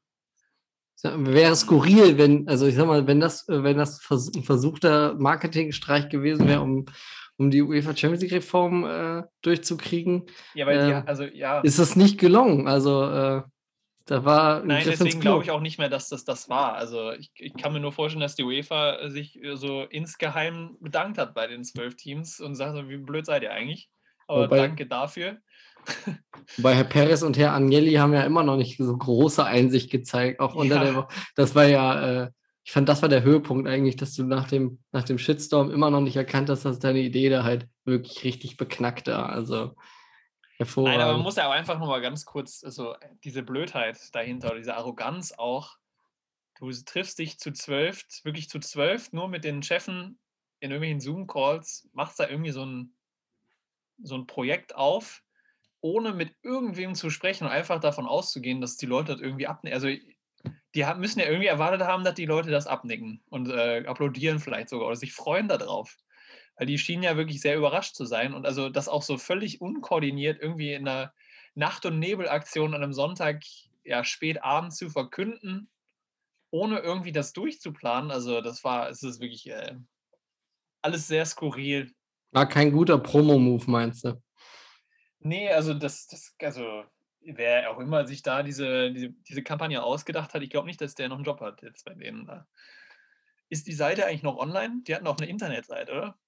Wäre skurril, wenn, also ich sag mal, wenn das, äh, wenn das ein versuchter Marketingstreich gewesen wäre, um, um die UEFA Champions League Reform äh, durchzukriegen, Ja, weil Ähm, die, also ja, ist das nicht gelungen. Also äh, da war ein nein, deswegen glaube ich auch nicht mehr, dass das das war. Also ich, ich kann mir nur vorstellen, dass die UEFA sich äh, so insgeheim bedankt hat bei den zwölf Teams und sagt, so, wie blöd seid ihr eigentlich? Aber Wobei- danke dafür. Bei Herr Perez und Herr Agnelli haben ja immer noch nicht so große Einsicht gezeigt, auch unter Ja. der Woche. Das war ja, äh, ich fand, das war der Höhepunkt eigentlich, dass du nach dem, nach dem Shitstorm immer noch nicht erkannt hast, dass deine Idee da halt wirklich richtig beknackt war. Also hervorragend. Nein, aber man muss ja auch einfach nur mal ganz kurz, also diese Blödheit dahinter, diese Arroganz auch. Du triffst dich zu zwölf, wirklich zu zwölf, nur mit den Chefen in irgendwelchen Zoom-Calls, machst da irgendwie so ein, so ein Projekt auf, ohne mit irgendwem zu sprechen und einfach davon auszugehen, dass die Leute das irgendwie abnicken. Also die müssen ja irgendwie erwartet haben, dass die Leute das abnicken und äh, applaudieren vielleicht sogar oder sich freuen darauf. Weil die schienen ja wirklich sehr überrascht zu sein und also das auch so völlig unkoordiniert irgendwie in einer Nacht- und Nebelaktion an einem Sonntag ja spät abends zu verkünden, ohne irgendwie das durchzuplanen. Also das war, es ist wirklich äh, alles sehr skurril. War kein guter Promo-Move, meinst du? Nee, also das, das also wer auch immer sich da diese, diese, diese Kampagne ausgedacht hat, ich glaube nicht, dass der noch einen Job hat jetzt bei denen. da. Ist die Seite eigentlich noch online? Die hatten auch eine Internetseite, oder?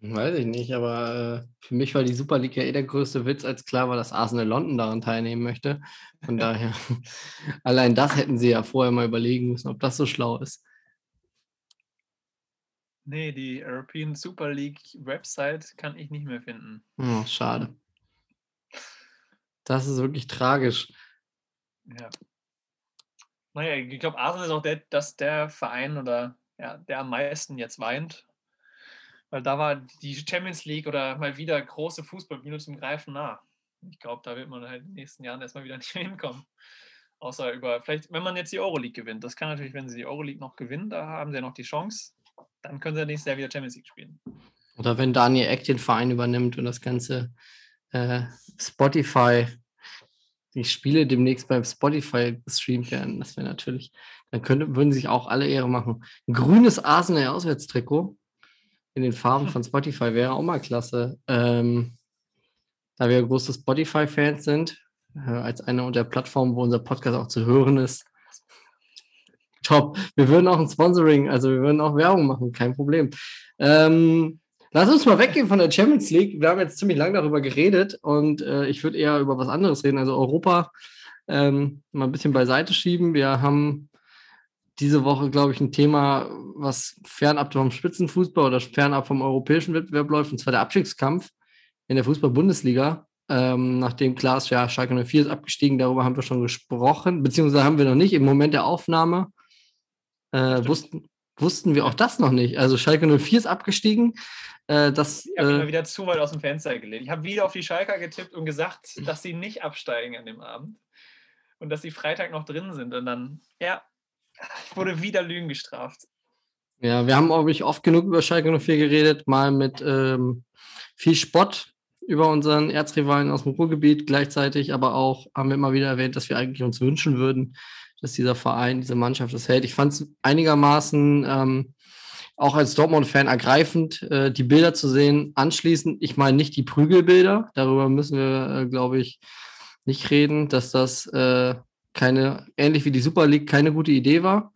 Weiß ich nicht, aber äh, für mich war die Super League ja eh der größte Witz, als klar war, dass Arsenal London daran teilnehmen möchte. Von daher, allein das hätten sie ja vorher mal überlegen müssen, ob das so schlau ist. Nee, die European Super League Website kann ich nicht mehr finden. Oh, schade. Das ist wirklich tragisch. Ja. Naja, ich glaube, Arsenal ist auch der, dass der Verein oder ja, der am meisten jetzt weint weil da war die Champions League oder mal wieder große Fußballbühne zum Greifen nah. Ich glaube, da wird man halt in den nächsten Jahren erstmal wieder nicht mehr hinkommen. Außer über, vielleicht, wenn man jetzt die Euroleague gewinnt. Das kann natürlich, wenn sie die Euroleague noch gewinnen, da haben sie ja noch die Chance. Dann können sie nächstes Jahr wieder Champions League spielen. Oder wenn Daniel Eck den Verein übernimmt und das ganze äh, Spotify, die Spiele demnächst beim Spotify gestreamt werden, das wäre natürlich, dann könnte, würden sich auch alle Ehre machen. Ein grünes Arsenal-Auswärtstrikot in den Farben von Spotify wäre auch mal klasse. Ähm, da wir große Spotify-Fans sind, äh, als eine der Plattformen, wo unser Podcast auch zu hören ist. Top. Wir würden auch ein Sponsoring, also wir würden auch Werbung machen, kein Problem. Ähm, lass uns mal weggehen von der Champions League. Wir haben jetzt ziemlich lange darüber geredet und äh, ich würde eher über was anderes reden, also Europa ähm, mal ein bisschen beiseite schieben. Wir haben diese Woche, glaube ich, ein Thema, was fernab vom Spitzenfußball oder fernab vom europäischen Wettbewerb läuft, und zwar der Abstiegskampf in der Fußball-Bundesliga. Ähm, nachdem klar ist, ja, Schalke 04 ist abgestiegen, darüber haben wir schon gesprochen, beziehungsweise haben wir noch nicht im Moment der Aufnahme. Äh, wussten, wussten wir auch das noch nicht. Also Schalke 04 ist abgestiegen. Äh, das, ich habe äh, wieder zu weit aus dem Fenster gelehnt. Ich habe wieder auf die Schalker getippt und gesagt, dass sie nicht absteigen an dem Abend und dass sie Freitag noch drin sind. Und dann, ja, ich wurde wieder Lügen gestraft. Ja, wir haben, glaube ich, oft genug über Schalke 04 geredet, mal mit ähm, viel Spott über unseren Erzrivalen aus dem Ruhrgebiet. Gleichzeitig aber auch haben wir immer wieder erwähnt, dass wir eigentlich uns wünschen würden, dass dieser Verein, diese Mannschaft das hält. Ich fand es einigermaßen ähm, auch als Dortmund-Fan ergreifend, äh, die Bilder zu sehen. Anschließend, ich meine nicht die Prügelbilder, darüber müssen wir, äh, glaube ich, nicht reden, dass das äh, keine, ähnlich wie die Super League, keine gute Idee war.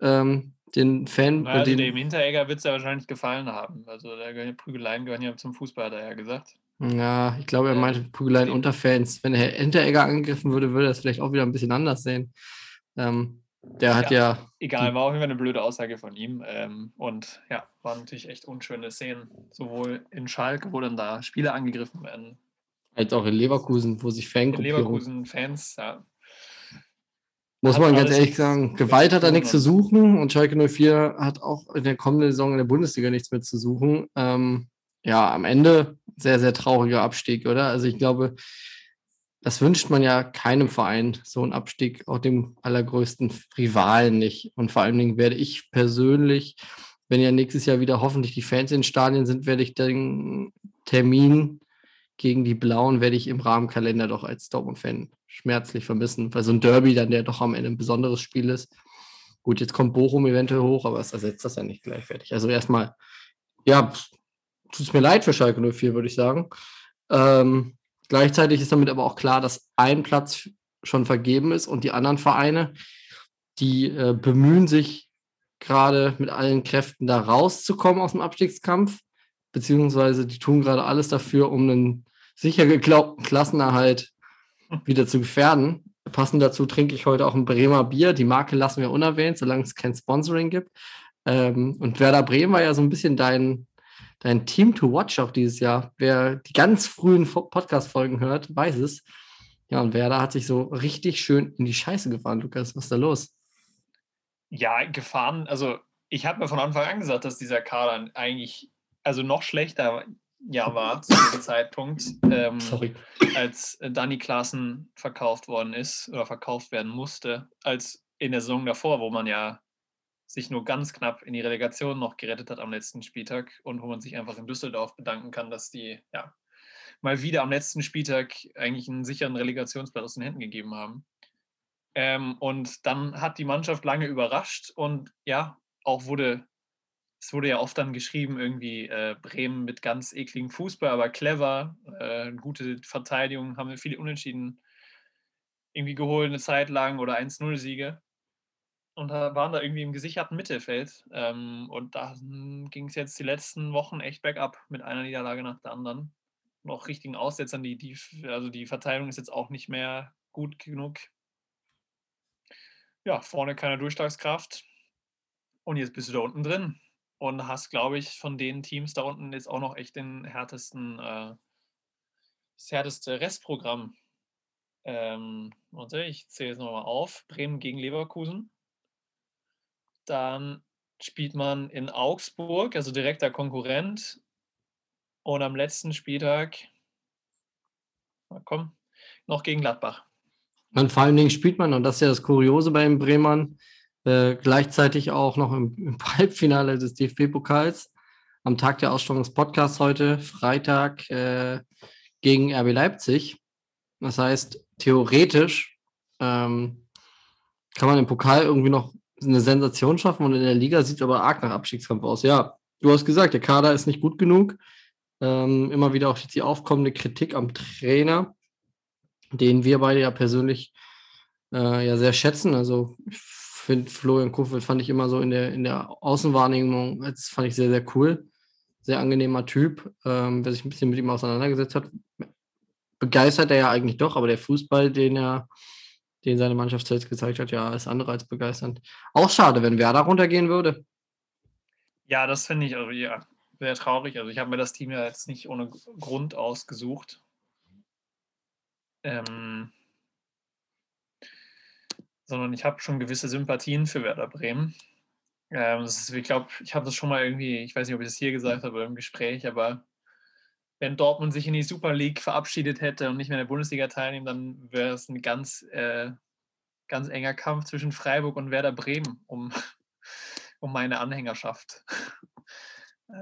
Ähm, den Fan. Also den, dem Hinteregger wird es ja wahrscheinlich gefallen haben. Also da gehören Prügeleien gehören ja zum Fußball, hat er ja gesagt. Ja, ich glaube, er meinte Prügeleien unter Fans. Wenn er Hinteregger angegriffen würde, würde er es vielleicht auch wieder ein bisschen anders sehen. Ähm, der hat ja. ja egal, war auch immer eine blöde Aussage von ihm. Ähm, und ja, waren natürlich echt unschöne Szenen. Sowohl in Schalke, wo dann da Spieler angegriffen werden. Als auch in Leverkusen, wo sich Fangruppierungen. Leverkusen-Fans, ja, muss man ganz ehrlich sagen, Gewalt hat da nichts zu suchen und Schalke 04 hat auch in der kommenden Saison in der Bundesliga nichts mehr zu suchen. Ähm, ja, am Ende sehr, sehr trauriger Abstieg, oder? Also ich glaube, das wünscht man ja keinem Verein, so ein Abstieg, auch dem allergrößten Rivalen nicht. Und vor allen Dingen werde ich persönlich, wenn ja nächstes Jahr wieder hoffentlich die Fans in Stadien sind, werde ich den Termin gegen die Blauen, werde ich im Rahmenkalender doch als Dortmund-Fan schmerzlich vermissen, weil so ein Derby dann ja doch am Ende ein besonderes Spiel ist. Gut, jetzt kommt Bochum eventuell hoch, aber es ersetzt das ja nicht gleichwertig. Also erstmal, ja, tut es mir leid für Schalke 04, würde ich sagen. Ähm, gleichzeitig ist damit aber auch klar, dass ein Platz schon vergeben ist und die anderen Vereine, die äh, bemühen sich gerade mit allen Kräften da rauszukommen aus dem Abstiegskampf, beziehungsweise die tun gerade alles dafür, um einen sicher geglaubten Klassenerhalt wieder zu gefährden. Passend dazu trinke ich heute auch ein Bremer Bier. Die Marke lassen wir unerwähnt, solange es kein Sponsoring gibt. Ähm, und Werder Bremen war ja so ein bisschen dein, dein Team to watch auch dieses Jahr. Wer die ganz frühen Podcast-Folgen hört, weiß es. Ja, und Werder hat sich so richtig schön in die Scheiße gefahren, Lukas. Was ist da los? Ja, gefahren. Also, ich habe mir von Anfang an gesagt, dass dieser Kader eigentlich also noch schlechter Jahr war zu diesem Zeitpunkt, ähm, als Danny Klaassen verkauft worden ist oder verkauft werden musste, als in der Saison davor, wo man ja sich nur ganz knapp in die Relegation noch gerettet hat am letzten Spieltag und wo man sich einfach in Düsseldorf bedanken kann, dass die ja mal wieder am letzten Spieltag eigentlich einen sicheren Relegationsplatz aus den Händen gegeben haben. Ähm, und dann hat die Mannschaft lange überrascht und ja, auch wurde es wurde ja oft dann geschrieben, irgendwie äh, Bremen mit ganz ekligem Fußball, aber clever, äh, gute Verteidigung, haben wir viele Unentschieden irgendwie geholt eine Zeit lang oder 1-0-Siege. Und waren da irgendwie im gesicherten Mittelfeld. Ähm, und da ging es jetzt die letzten Wochen echt bergab mit einer Niederlage nach der anderen. Noch richtigen Aussetzern, die, die, also die Verteilung ist jetzt auch nicht mehr gut genug. Ja, vorne keine Durchschlagskraft. Und jetzt bist du da unten drin und hast, glaube ich, von den Teams da unten jetzt auch noch echt den härtesten, äh, das härteste Restprogramm. Ähm, warte, ich zähle es nochmal auf. Bremen gegen Leverkusen. Dann spielt man in Augsburg, also direkter Konkurrent. Und am letzten Spieltag, komm, noch gegen Gladbach. Und vor allen Dingen spielt man, und das ist ja das Kuriose bei den Bremern, äh, gleichzeitig auch noch im, im Halbfinale des DFB-Pokals am Tag der Ausstrahlung des Podcasts heute, Freitag, äh, gegen RB Leipzig. Das heißt, theoretisch ähm, kann man im Pokal irgendwie noch eine Sensation schaffen und in der Liga sieht es aber arg nach Abstiegskampf aus. Ja, du hast gesagt, der Kader ist nicht gut genug. Ähm, immer wieder auch die aufkommende Kritik am Trainer, den wir beide ja persönlich äh, ja sehr schätzen. Also ich finde Florian Kofeld fand ich immer so in der, in der Außenwahrnehmung, das fand ich sehr, sehr cool. Sehr angenehmer Typ, ähm, wer sich ein bisschen mit ihm auseinandergesetzt hat. Begeistert er ja eigentlich doch, aber der Fußball, den er, den seine Mannschaft selbst gezeigt hat, ja, ist andere als begeisternd. Auch schade, wenn Werder runtergehen würde. Ja, das finde ich also, ja, sehr traurig. Also ich habe mir das Team ja jetzt nicht ohne Grund ausgesucht. Ähm, sondern ich habe schon gewisse Sympathien für Werder Bremen. Ähm, ist, ich glaube, ich habe das schon mal irgendwie, ich weiß nicht, ob ich das hier gesagt habe im Gespräch, aber wenn Dortmund sich in die Super League verabschiedet hätte und nicht mehr in der Bundesliga teilnehmen, dann wäre es ein ganz, äh, ganz enger Kampf zwischen Freiburg und Werder Bremen um, um meine Anhängerschaft.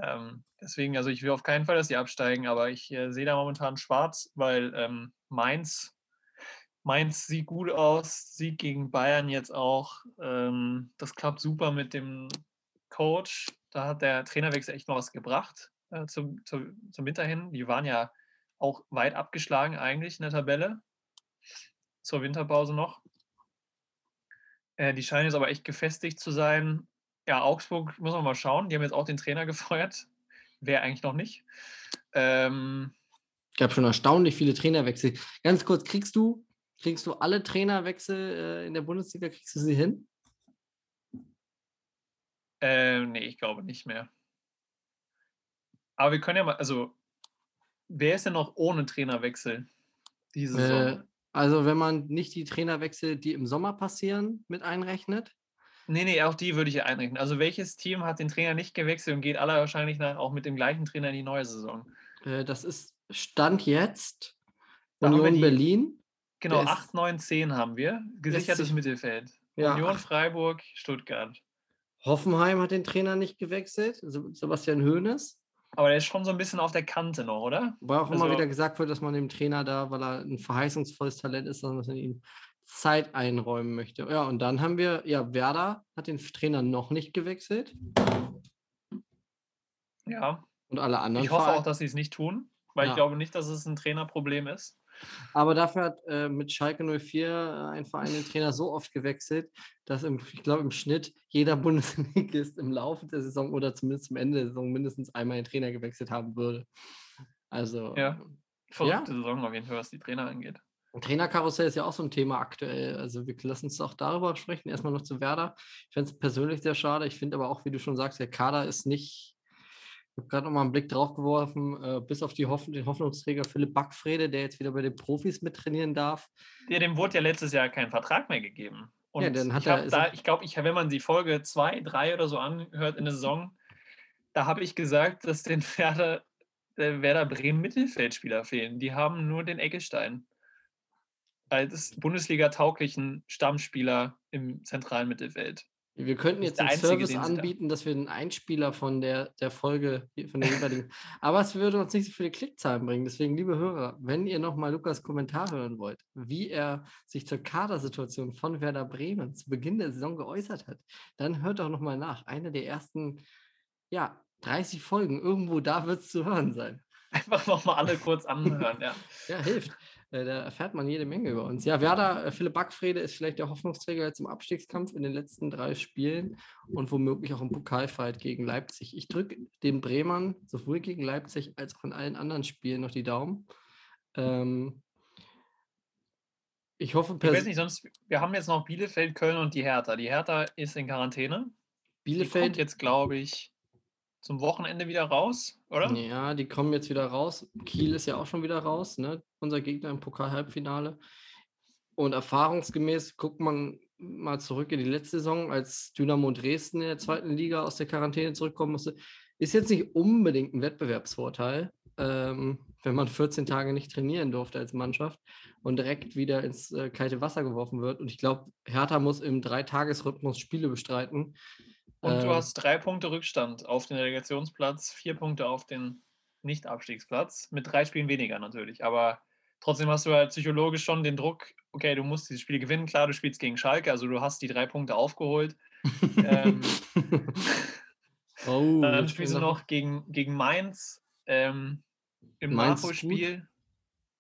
ähm, deswegen, also ich will auf keinen Fall, dass sie absteigen, aber ich äh, sehe da momentan schwarz, weil ähm, Mainz Mainz sieht gut aus, Sieg gegen Bayern jetzt auch. Ähm, das klappt super mit dem Coach. Da hat der Trainerwechsel echt noch was gebracht äh, zum, zum, zum Winter hin. Die waren ja auch weit abgeschlagen eigentlich in der Tabelle. Zur Winterpause noch. Äh, die scheinen jetzt aber echt gefestigt zu sein. Ja, Augsburg muss man mal schauen. Die haben jetzt auch den Trainer gefeuert. Wer eigentlich noch nicht. Ähm, gab schon erstaunlich viele Trainerwechsel. Ganz kurz, kriegst du Kriegst du alle Trainerwechsel äh, in der Bundesliga, kriegst du sie hin? Äh, nee, ich glaube nicht mehr. Aber wir können ja mal, also, wer ist denn noch ohne Trainerwechsel diese Saison? Äh, also, wenn man nicht die Trainerwechsel, die im Sommer passieren, mit einrechnet? Nee, nee, auch die würde ich einrechnen. Also, welches Team hat den Trainer nicht gewechselt und geht aller wahrscheinlich nach, auch mit dem gleichen Trainer in die neue Saison? Äh, das ist Stand jetzt Union Berlin. Genau, 8, 9, 10 haben wir. Gesichertes Mittelfeld. Ja, Union, Freiburg, Stuttgart. Hoffenheim hat den Trainer nicht gewechselt, Sebastian Hoeneß. Aber der ist schon so ein bisschen auf der Kante noch, oder? Weil auch also, immer wieder gesagt wird, dass man dem Trainer da, weil er ein verheißungsvolles Talent ist, dass man ihm Zeit einräumen möchte. Ja, und dann haben wir, ja, Werder hat den Trainer noch nicht gewechselt. Ja. Und alle anderen. Ich hoffe Vereine. auch, dass sie es nicht tun, weil ja. ich glaube nicht, dass es ein Trainerproblem ist. Aber dafür hat äh, mit Schalke 04 äh, ein Verein den Trainer so oft gewechselt, dass im, ich glaube im Schnitt jeder Bundesligist im Laufe der Saison oder zumindest zum Ende der Saison mindestens einmal den Trainer gewechselt haben würde. Also. Ja, verrückte ja. Saison auf jeden Fall, was die Trainer angeht. Trainerkarussell ist ja auch so ein Thema aktuell. Also wir lassen uns auch darüber sprechen. Erstmal noch zu Werder. Ich finde es persönlich sehr schade. Ich finde aber auch, wie du schon sagst, der Kader ist nicht ich habe gerade noch mal einen Blick drauf geworfen, äh, bis auf die Hoff den Hoffnungsträger Philipp Backfrede, der jetzt wieder bei den Profis mittrainieren darf. Ja, dem wurde ja letztes Jahr kein Vertrag mehr gegeben. Und ja, dann hat ich er, da, ich glaube, ich, wenn man die Folge 2, 3 oder so anhört in der Saison, da habe ich gesagt, dass den Werder, der Werder Bremen Mittelfeldspieler fehlen. Die haben nur den Eggestein als Bundesliga-tauglichen Stammspieler im zentralen Mittelfeld. Wir könnten jetzt einen Service anbieten, dass wir einen Einspieler von der, der Folge, von der jeweiligen. Aber es würde uns nicht so viele Klickzahlen bringen. Deswegen, liebe Hörer, wenn ihr nochmal Lukas Kommentar hören wollt, wie er sich zur Kadersituation von Werder Bremen zu Beginn der Saison geäußert hat, dann hört doch nochmal nach. Eine der ersten, ja, 30 Folgen, irgendwo da wird es zu hören sein. Einfach nochmal alle kurz anhören, ja. ja, hilft. Äh, da erfährt man jede Menge über uns. Ja, Werder, äh, Philipp Backfrede ist vielleicht der Hoffnungsträger jetzt im Abstiegskampf in den letzten drei Spielen und womöglich auch im Pokalfight gegen Leipzig. Ich drücke den Bremern sowohl gegen Leipzig als auch in allen anderen Spielen noch die Daumen. Ähm, ich hoffe, ich weiß nicht, sonst, wir haben jetzt noch Bielefeld, Köln und die Hertha. Die Hertha ist in Quarantäne. Bielefeld. Jetzt, glaube ich, zum Wochenende wieder raus, oder? Ja, die kommen jetzt wieder raus. Kiel ist ja auch schon wieder raus, ne? unser Gegner im Pokal-Halbfinale. Und erfahrungsgemäß guckt man mal zurück in die letzte Saison, als Dynamo Dresden in der zweiten Liga aus der Quarantäne zurückkommen musste. Ist jetzt nicht unbedingt ein Wettbewerbsvorteil, ähm, wenn man 14 Tage nicht trainieren durfte als Mannschaft und direkt wieder ins äh, kalte Wasser geworfen wird. Und ich glaube, Hertha muss im Dreitagesrhythmus Spiele bestreiten. Und du ähm. hast drei Punkte Rückstand auf den Relegationsplatz, vier Punkte auf den Nicht-Abstiegsplatz, mit drei Spielen weniger natürlich. Aber trotzdem hast du halt psychologisch schon den Druck, okay, du musst dieses Spiel gewinnen. Klar, du spielst gegen Schalke, also du hast die drei Punkte aufgeholt. ähm, oh, dann spielst du noch gegen, gegen Mainz ähm, im Nachholspiel.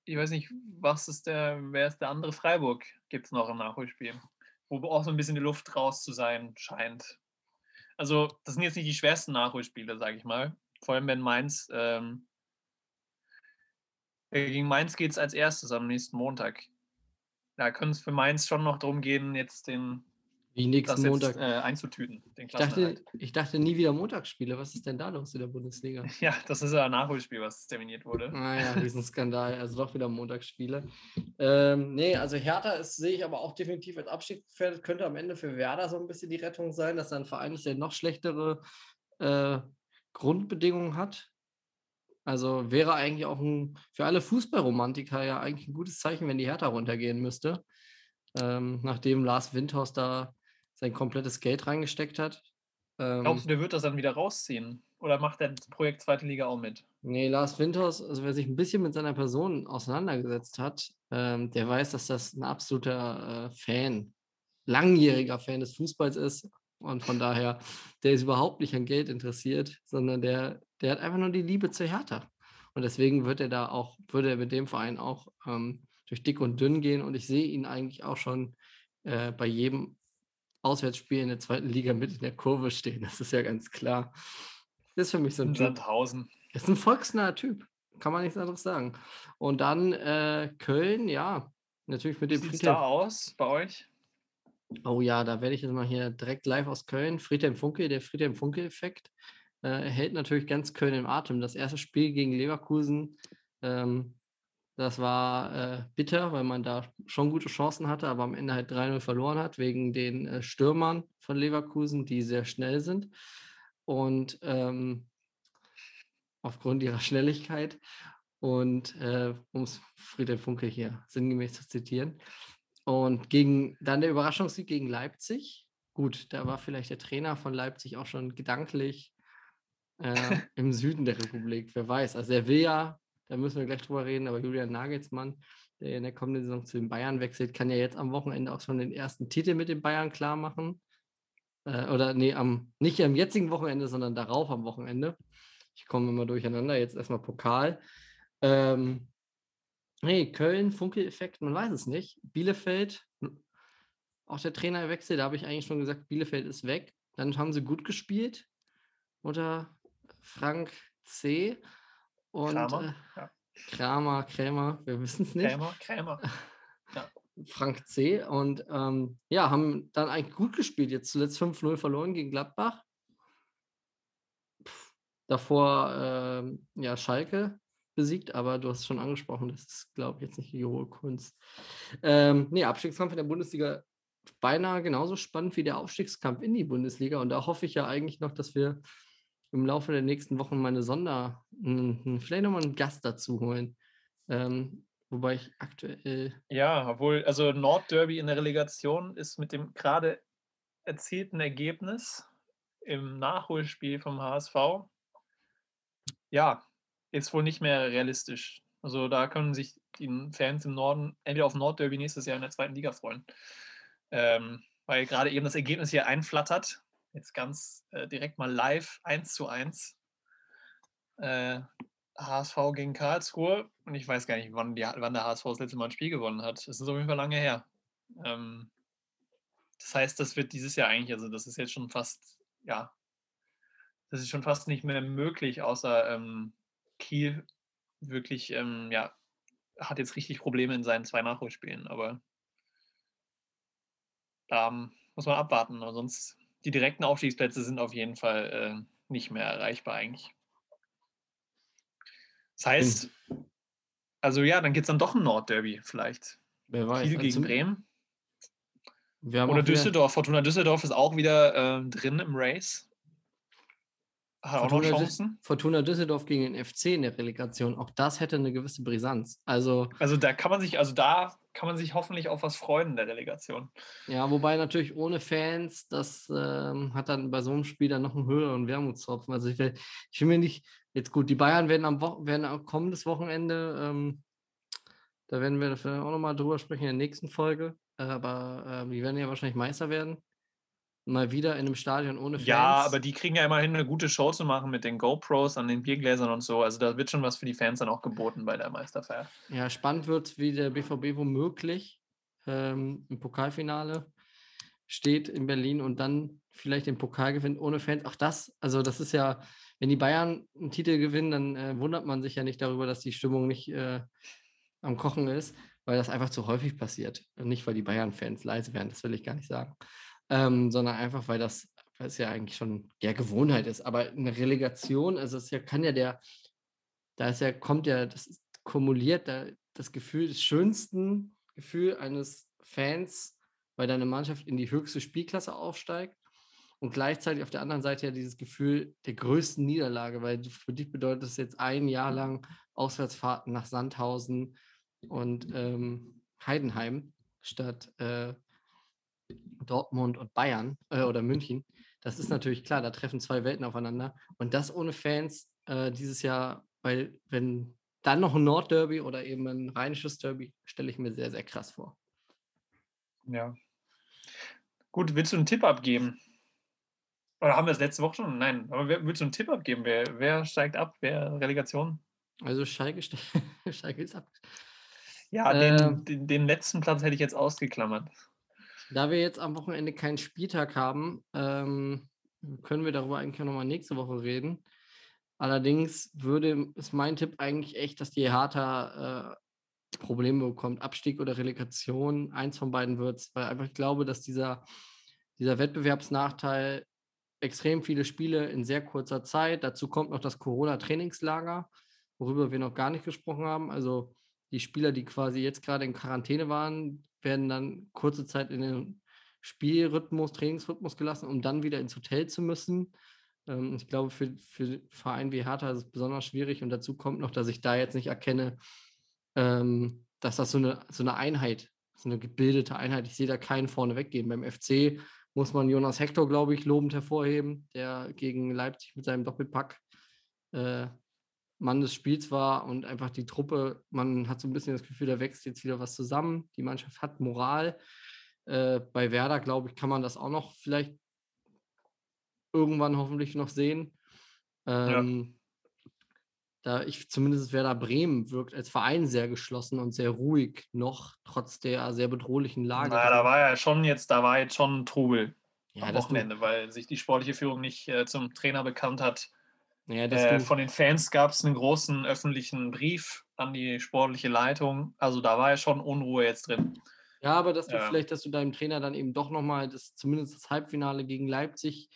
Ich weiß nicht, was ist der, wer ist der andere Freiburg? Gibt es noch im Nachholspiel, wo auch so ein bisschen die Luft raus zu sein scheint. Also, das sind jetzt nicht die schwersten Nachholspiele, sage ich mal. Vor allem, wenn Mainz. Ähm, äh, gegen Mainz geht es als erstes am nächsten Montag. Da könnte es für Mainz schon noch darum gehen, jetzt den wie nächsten Montag. Jetzt, äh, einzutüten. ich, dachte, ich dachte nie wieder Montagsspiele. Was ist denn da los in der Bundesliga? Ja, das ist ja ein Nachholspiel, was terminiert wurde. Ah ja, Riesenskandal. Also doch wieder Montagsspiele. Ähm, nee, also Hertha ist, sehe ich aber auch definitiv als Abstiegsgefährdet. Könnte am Ende für Werder so ein bisschen die Rettung sein, dass er ein Verein ist, der noch schlechtere äh, Grundbedingungen hat. Also wäre eigentlich auch ein, für alle Fußballromantiker ja eigentlich ein gutes Zeichen, wenn die Hertha runtergehen müsste. Ähm, nachdem Lars Windhaus da sein komplettes Geld reingesteckt hat. Ähm, Glaubst du, der wird das dann wieder rausziehen? Oder macht der das Projekt Zweite Liga auch mit? Nee, Lars Winters, also wer sich ein bisschen mit seiner Person auseinandergesetzt hat, ähm, der weiß, dass das ein absoluter äh, Fan, langjähriger Fan des Fußballs ist. Und von daher, der ist überhaupt nicht an Geld interessiert, sondern der, der hat einfach nur die Liebe zur Hertha. Und deswegen wird er da auch, würde er mit dem Verein auch ähm, durch dick und dünn gehen. Und ich sehe ihn eigentlich auch schon äh, bei jedem Auswärtsspiel in der zweiten Liga mit in der Kurve stehen. Das ist ja ganz klar. Das ist für mich so ein Sandhausen. Typ. Ist ein volksnaher Typ. Kann man nichts anderes sagen. Und dann äh, Köln, ja, natürlich mit dem Wie sieht da aus bei euch? Oh ja, da werde ich jetzt mal hier direkt live aus Köln. Friedhelm Funke, der Friedhelm Funke-Effekt, äh, hält natürlich ganz Köln im Atem. Das erste Spiel gegen Leverkusen ähm, das war äh, bitter, weil man da schon gute Chancen hatte, aber am Ende halt 3-0 verloren hat, wegen den äh, Stürmern von Leverkusen, die sehr schnell sind. Und ähm, aufgrund ihrer Schnelligkeit. Und äh, um es Friedhelm Funke hier sinngemäß zu zitieren. Und gegen dann der Überraschungssieg gegen Leipzig. Gut, da war vielleicht der Trainer von Leipzig auch schon gedanklich äh, im Süden der Republik. Wer weiß. Also er will ja da müssen wir gleich drüber reden, aber Julian Nagelsmann, der in der kommenden Saison zu den Bayern wechselt, kann ja jetzt am Wochenende auch schon den ersten Titel mit den Bayern klar machen. Äh, oder nee, am, nicht am jetzigen Wochenende, sondern darauf am Wochenende. Ich komme immer durcheinander. Jetzt erstmal Pokal. Ähm, nee, Köln, Funke-Effekt, man weiß es nicht. Bielefeld, auch der Trainerwechsel, da habe ich eigentlich schon gesagt, Bielefeld ist weg. Dann haben sie gut gespielt unter Frank C. Und Kramer, äh, ja. Kramer, Krämer, wir wissen es nicht. Krämer, Krämer. Ja. Frank C. Und ähm, ja, haben dann eigentlich gut gespielt. Jetzt zuletzt 5-0 verloren gegen Gladbach. Pff, davor äh, ja, Schalke besiegt, aber du hast es schon angesprochen, das ist, glaube ich, jetzt nicht die hohe Kunst. Ähm, nee, Abstiegskampf in der Bundesliga beinahe genauso spannend wie der Aufstiegskampf in die Bundesliga. Und da hoffe ich ja eigentlich noch, dass wir im Laufe der nächsten Wochen meine Sonder, vielleicht nochmal einen Gast dazu holen. Ähm, wobei ich aktuell. Ja, obwohl, also Nordderby in der Relegation ist mit dem gerade erzielten Ergebnis im Nachholspiel vom HSV, ja, ist wohl nicht mehr realistisch. Also da können sich die Fans im Norden entweder auf Nordderby nächstes Jahr in der zweiten Liga freuen. Ähm, weil gerade eben das Ergebnis hier einflattert jetzt ganz äh, direkt mal live, eins zu eins. Äh, HSV gegen Karlsruhe und ich weiß gar nicht, wann, die, wann der HSV das letzte Mal ein Spiel gewonnen hat. Das ist auf jeden Fall lange her. Ähm, das heißt, das wird dieses Jahr eigentlich, also das ist jetzt schon fast, ja, das ist schon fast nicht mehr möglich, außer ähm, Kiel wirklich, ähm, ja, hat jetzt richtig Probleme in seinen zwei Nachholspielen, aber da muss man abwarten, aber sonst die direkten Aufstiegsplätze sind auf jeden Fall äh, nicht mehr erreichbar eigentlich. Das heißt, also ja, dann geht es dann doch ein Nordderby vielleicht. Wer weiß. Kiel gegen Also, Bremen. Oder Düsseldorf. Fortuna Düsseldorf ist auch wieder ähm, drin im Race. Hat auch noch Fortuna Chancen. Fortuna Düsseldorf gegen den FC in der Relegation. Auch das hätte eine gewisse Brisanz. Also, Also da kann man sich, also da kann man sich hoffentlich auf was freuen in der Delegation. ja, wobei natürlich ohne Fans, das ähm, hat dann bei so einem Spiel dann noch einen höheren Wermutstropfen. Also ich will, ich will mir nicht, jetzt gut, die Bayern werden am Wo werden am kommendes Wochenende, ähm, da werden wir vielleicht auch nochmal drüber sprechen in der nächsten Folge. Aber äh, die werden ja wahrscheinlich Meister werden. Mal wieder in einem Stadion ohne Fans. Ja, aber die kriegen ja immerhin eine gute Show zu machen mit den GoPros an den Biergläsern und so. Also da wird schon was für die Fans dann auch geboten bei der Meisterfeier. Ja, spannend wird, wie der BVB womöglich ähm, im Pokalfinale steht in Berlin und dann vielleicht den Pokal gewinnt ohne Fans. Auch das, also das ist ja, wenn die Bayern einen Titel gewinnen, dann äh, wundert man sich ja nicht darüber, dass die Stimmung nicht äh, am Kochen ist, weil das einfach zu häufig passiert. Und nicht, weil die Bayern-Fans leise werden, das will ich gar nicht sagen. Ähm, sondern einfach, weil das, weil es ja eigentlich schon ja, Gewohnheit ist. Aber eine Relegation, also es ja, kann ja der, da ist ja, kommt ja, das ist kumuliert da, das Gefühl, das schönsten Gefühl eines Fans, weil deine Mannschaft in die höchste Spielklasse aufsteigt und gleichzeitig auf der anderen Seite ja dieses Gefühl der größten Niederlage, weil für dich bedeutet es jetzt ein Jahr lang Auswärtsfahrten nach Sandhausen und ähm, Heidenheim statt äh, Dortmund und Bayern äh, oder München. Das ist natürlich klar, da treffen zwei Welten aufeinander. Und das ohne Fans äh, dieses Jahr, weil wenn dann noch ein Nordderby oder eben ein rheinisches Derby, stelle ich mir sehr, sehr krass vor. Ja. Gut, willst du einen Tipp abgeben? Oder haben wir das letzte Woche schon? Nein, aber wer, willst du einen Tipp abgeben? Wer, wer steigt ab? Wer Relegation? Also Schalke, Schalke ist ab. Ja, Äh, den, den, den letzten Platz hätte ich jetzt ausgeklammert. Da wir jetzt am Wochenende keinen Spieltag haben, ähm, können wir darüber eigentlich nochmal nächste Woche reden. Allerdings würde, ist mein Tipp eigentlich echt, dass die Hertha äh, Probleme bekommt. Abstieg oder Relegation, eins von beiden wird es, weil einfach ich glaube, dass dieser, dieser Wettbewerbsnachteil extrem viele Spiele in sehr kurzer Zeit, dazu kommt noch das Corona-Trainingslager, worüber wir noch gar nicht gesprochen haben. Also die Spieler, die quasi jetzt gerade in Quarantäne waren, werden dann kurze Zeit in den Spielrhythmus, Trainingsrhythmus gelassen, um dann wieder ins Hotel zu müssen. Ähm, ich glaube, für, für Vereine wie Hertha ist es besonders schwierig und dazu kommt noch, dass ich da jetzt nicht erkenne, ähm, dass das so eine, so eine Einheit, so eine gebildete Einheit, ich sehe da keinen vorne weggehen. Beim FC muss man Jonas Hector, glaube ich, lobend hervorheben, der gegen Leipzig mit seinem Doppelpack äh, Mann des Spiels war und einfach die Truppe, man hat so ein bisschen das Gefühl, da wächst jetzt wieder was zusammen. Die Mannschaft hat Moral. Äh, bei Werder, glaube ich, kann man das auch noch vielleicht irgendwann hoffentlich noch sehen. Ähm, Da ich zumindest Werder Bremen wirkt als Verein sehr geschlossen und sehr ruhig noch, trotz der sehr bedrohlichen Lage. Na, da war ja schon jetzt, da war jetzt schon Trubel ja, am Wochenende, weil sich die sportliche Führung nicht äh, zum Trainer bekannt hat. Ja, Äh, von den Fans gab es einen großen öffentlichen Brief an die sportliche Leitung. Also da war ja schon Unruhe jetzt drin. Ja, aber dass du Ja. vielleicht, dass du deinem Trainer dann eben doch nochmal das, zumindest das Halbfinale gegen Leipzig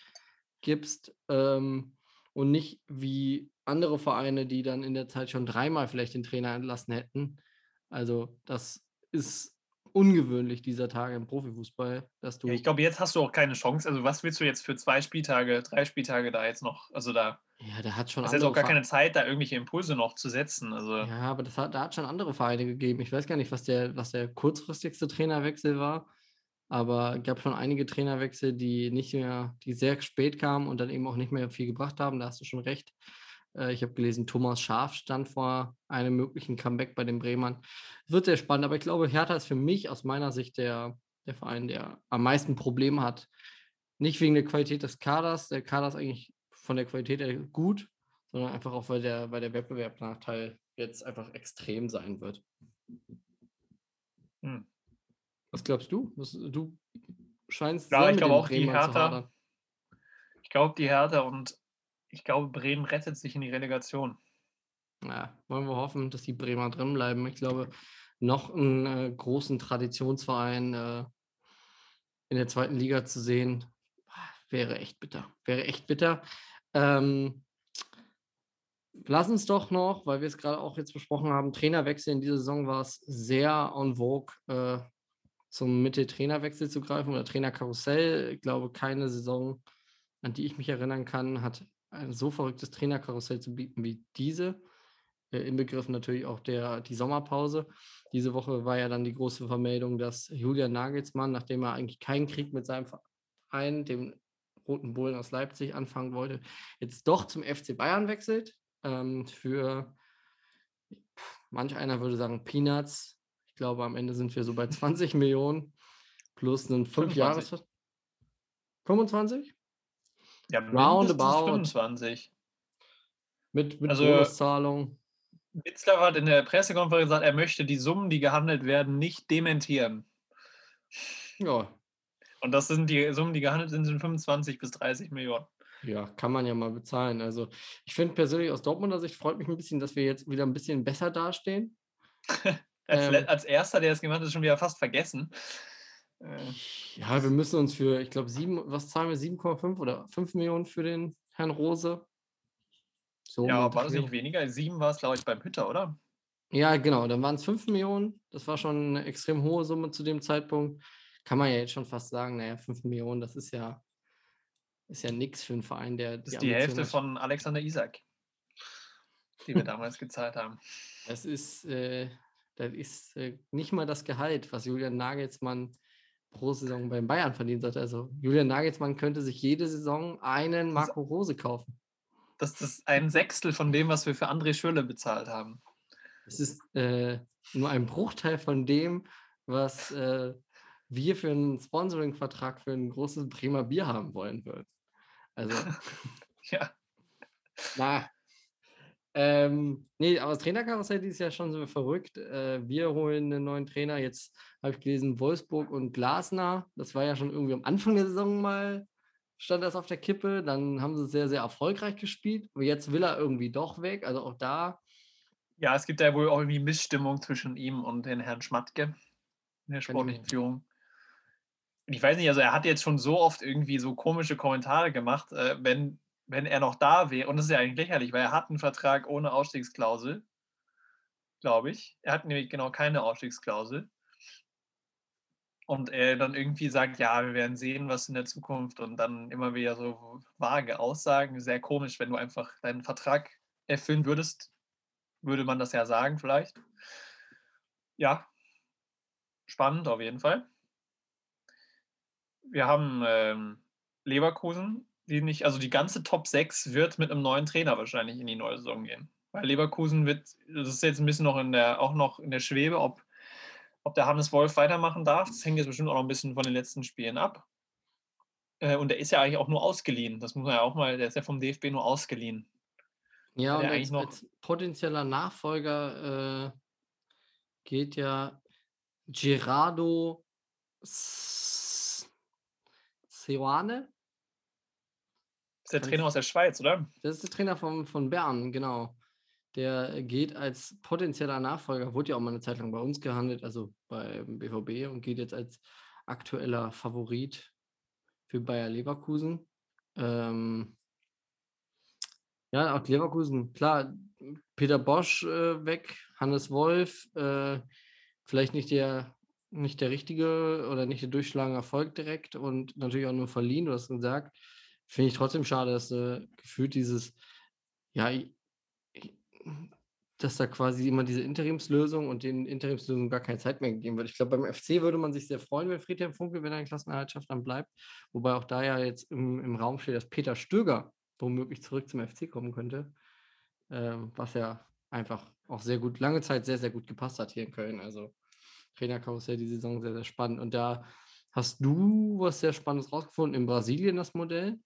gibst ähm, und nicht wie andere Vereine, die dann in der Zeit schon dreimal vielleicht den Trainer entlassen hätten. Also das ist ungewöhnlich dieser Tage im Profifußball, dass du Ja, ich glaube, jetzt hast du auch keine Chance. Also was willst du jetzt für zwei Spieltage, drei Spieltage da jetzt noch? Also da ja, da hat schon hast jetzt auch gar Ver- keine Zeit, da irgendwelche Impulse noch zu setzen. Also Ja, aber das hat, da hat schon andere Vereine gegeben. Ich weiß gar nicht, was der, was der kurzfristigste Trainerwechsel war, aber es gab schon einige Trainerwechsel, die nicht mehr, die sehr spät kamen und dann eben auch nicht mehr viel gebracht haben. Da hast du schon recht. Äh, Ich habe gelesen, Thomas Schaf stand vor einem möglichen Comeback bei den Bremern. Wird sehr spannend, aber ich glaube, Hertha ist für mich aus meiner Sicht der, der Verein, der am meisten Probleme hat. Nicht wegen der Qualität des Kaders, der Kader ist eigentlich von der Qualität her gut, sondern einfach auch, weil der, weil der Wettbewerbsnachteil jetzt einfach extrem sein wird. Hm. Was glaubst du? Was, du scheinst ja, ich glaube auch Bremen die Hertha. Ich glaube die Hertha und ich glaube Bremen rettet sich in die Relegation. Ja, wollen wir hoffen, dass die Bremer drin bleiben. Ich glaube, noch einen äh, großen Traditionsverein äh, in der zweiten Liga zu sehen, wäre echt bitter. Wäre echt bitter. Ähm, lass uns doch noch, weil wir es gerade auch jetzt besprochen haben, Trainerwechsel in dieser Saison war es sehr en vogue, äh, zum Mitte-Trainerwechsel zu greifen oder Trainerkarussell. Ich glaube, keine Saison, an die ich mich erinnern kann, hat ein so verrücktes Trainerkarussell zu bieten wie diese. Äh, inbegriffen natürlich auch der, die Sommerpause. Diese Woche war ja dann die große Vermeldung, dass Julian Nagelsmann, nachdem er eigentlich keinen Krieg mit seinem Verein, dem Roten Bullen aus Leipzig, anfangen wollte, jetzt doch zum FC Bayern wechselt. Ähm, für manch einer würde sagen Peanuts. Ich glaube, am Ende sind wir so bei 20 Millionen plus einen 5 Jahres. 25? Ja, Roundabout. 25. Mit, mit also, Bonuszahlung. Witzler hat in der Pressekonferenz gesagt, er möchte die Summen, die gehandelt werden, nicht dementieren. Ja. Und das sind die Summen, die gehandelt sind, sind 25 bis 30 Millionen. Ja, kann man ja mal bezahlen. Also ich finde persönlich aus Dortmunder Sicht freut mich ein bisschen, dass wir jetzt wieder ein bisschen besser dastehen. als, ähm, als erster, der es gemacht hat, ist schon wieder fast vergessen. Äh. Ja, wir müssen uns für, ich glaube, sieben, was zahlen wir? 7,5 oder 5 Millionen für den Herrn Rose? So ja, war das nicht weniger? Sieben war es, glaube ich, beim Hütter, oder? Ja, genau. Dann waren es fünf Millionen. Das war schon eine extrem hohe Summe zu dem Zeitpunkt. Kann man ja jetzt schon fast sagen, naja, fünf Millionen, das ist ja, ist ja nichts für einen Verein, der. Das ist die, die Hälfte hat. von Alexander Isak, die wir damals gezahlt haben. Das ist, äh, das ist äh, nicht mal das Gehalt, was Julian Nagelsmann pro Saison beim Bayern verdient hat. Also Julian Nagelsmann könnte sich jede Saison einen Marco Rose kaufen das ist ein Sechstel von dem, was wir für André Schöle bezahlt haben. Es ist äh, nur ein Bruchteil von dem, was äh, wir für einen Sponsoring-Vertrag für ein großes Bremer Bier haben wollen würden. Also. ja. Na. Ähm, nee, aber das Trainerkarussell ist ja schon so verrückt. Äh, wir holen einen neuen Trainer. Jetzt habe ich gelesen, Wolfsburg und Glasner. Das war ja schon irgendwie am Anfang der Saison mal stand das auf der Kippe. Dann haben sie sehr, sehr erfolgreich gespielt. Und jetzt will er irgendwie doch weg. Also auch da. Ja, es gibt ja wohl auch irgendwie Missstimmung zwischen ihm und den Herrn Schmatke in der sportlichen Führung. Ich weiß nicht, also er hat jetzt schon so oft irgendwie so komische Kommentare gemacht, äh, wenn, wenn er noch da wäre. Und das ist ja eigentlich lächerlich, weil er hat einen Vertrag ohne Ausstiegsklausel, glaube ich. Er hat nämlich genau keine Ausstiegsklausel und er dann irgendwie sagt, ja, wir werden sehen, was in der Zukunft und dann immer wieder so vage Aussagen, sehr komisch, wenn du einfach deinen Vertrag erfüllen würdest, würde man das ja sagen vielleicht. Ja, spannend auf jeden Fall. Wir haben ähm, Leverkusen, die nicht, also die ganze Top 6 wird mit einem neuen Trainer wahrscheinlich in die neue Saison gehen. Weil Leverkusen wird, das ist jetzt ein bisschen noch in der, auch noch in der Schwebe, ob ob der Hannes Wolf weitermachen darf, das hängt jetzt bestimmt auch noch ein bisschen von den letzten Spielen ab. Äh, und der ist ja eigentlich auch nur ausgeliehen. Das muss man ja auch mal, der ist ja vom DFB nur ausgeliehen. Ja, und als, als, potenzieller Nachfolger äh, geht ja Gerardo Seoane. Das ist der Trainer aus der Schweiz, oder? Das ist der Trainer von, von Bern, genau der geht als potenzieller Nachfolger, wurde ja auch mal eine Zeit lang bei uns gehandelt, also beim BVB und geht jetzt als aktueller Favorit für Bayer Leverkusen. Ähm, ja, auch Leverkusen, klar, Peter Bosch äh, weg, Hannes Wolf, äh, vielleicht nicht der, nicht der richtige oder nicht der durchschlagende Erfolg direkt und natürlich auch nur verliehen, du hast gesagt. Finde ich trotzdem schade, dass äh, gefühlt dieses, ja, dass da quasi immer diese Interimslösung und den Interimslösungen gar keine Zeit mehr gegeben wird. Ich glaube, beim FC würde man sich sehr freuen, wenn Friedhelm Funkel, wenn er in Klassenerhaltschaft dann bleibt. Wobei auch da ja jetzt im, im Raum steht, dass Peter Stöger womöglich zurück zum FC kommen könnte. Ähm, was ja einfach auch sehr gut, lange Zeit sehr, sehr gut gepasst hat hier in Köln. Also Trainerkarussell die Saison sehr, sehr spannend. Und da hast du was sehr Spannendes rausgefunden in Brasilien, das Modell.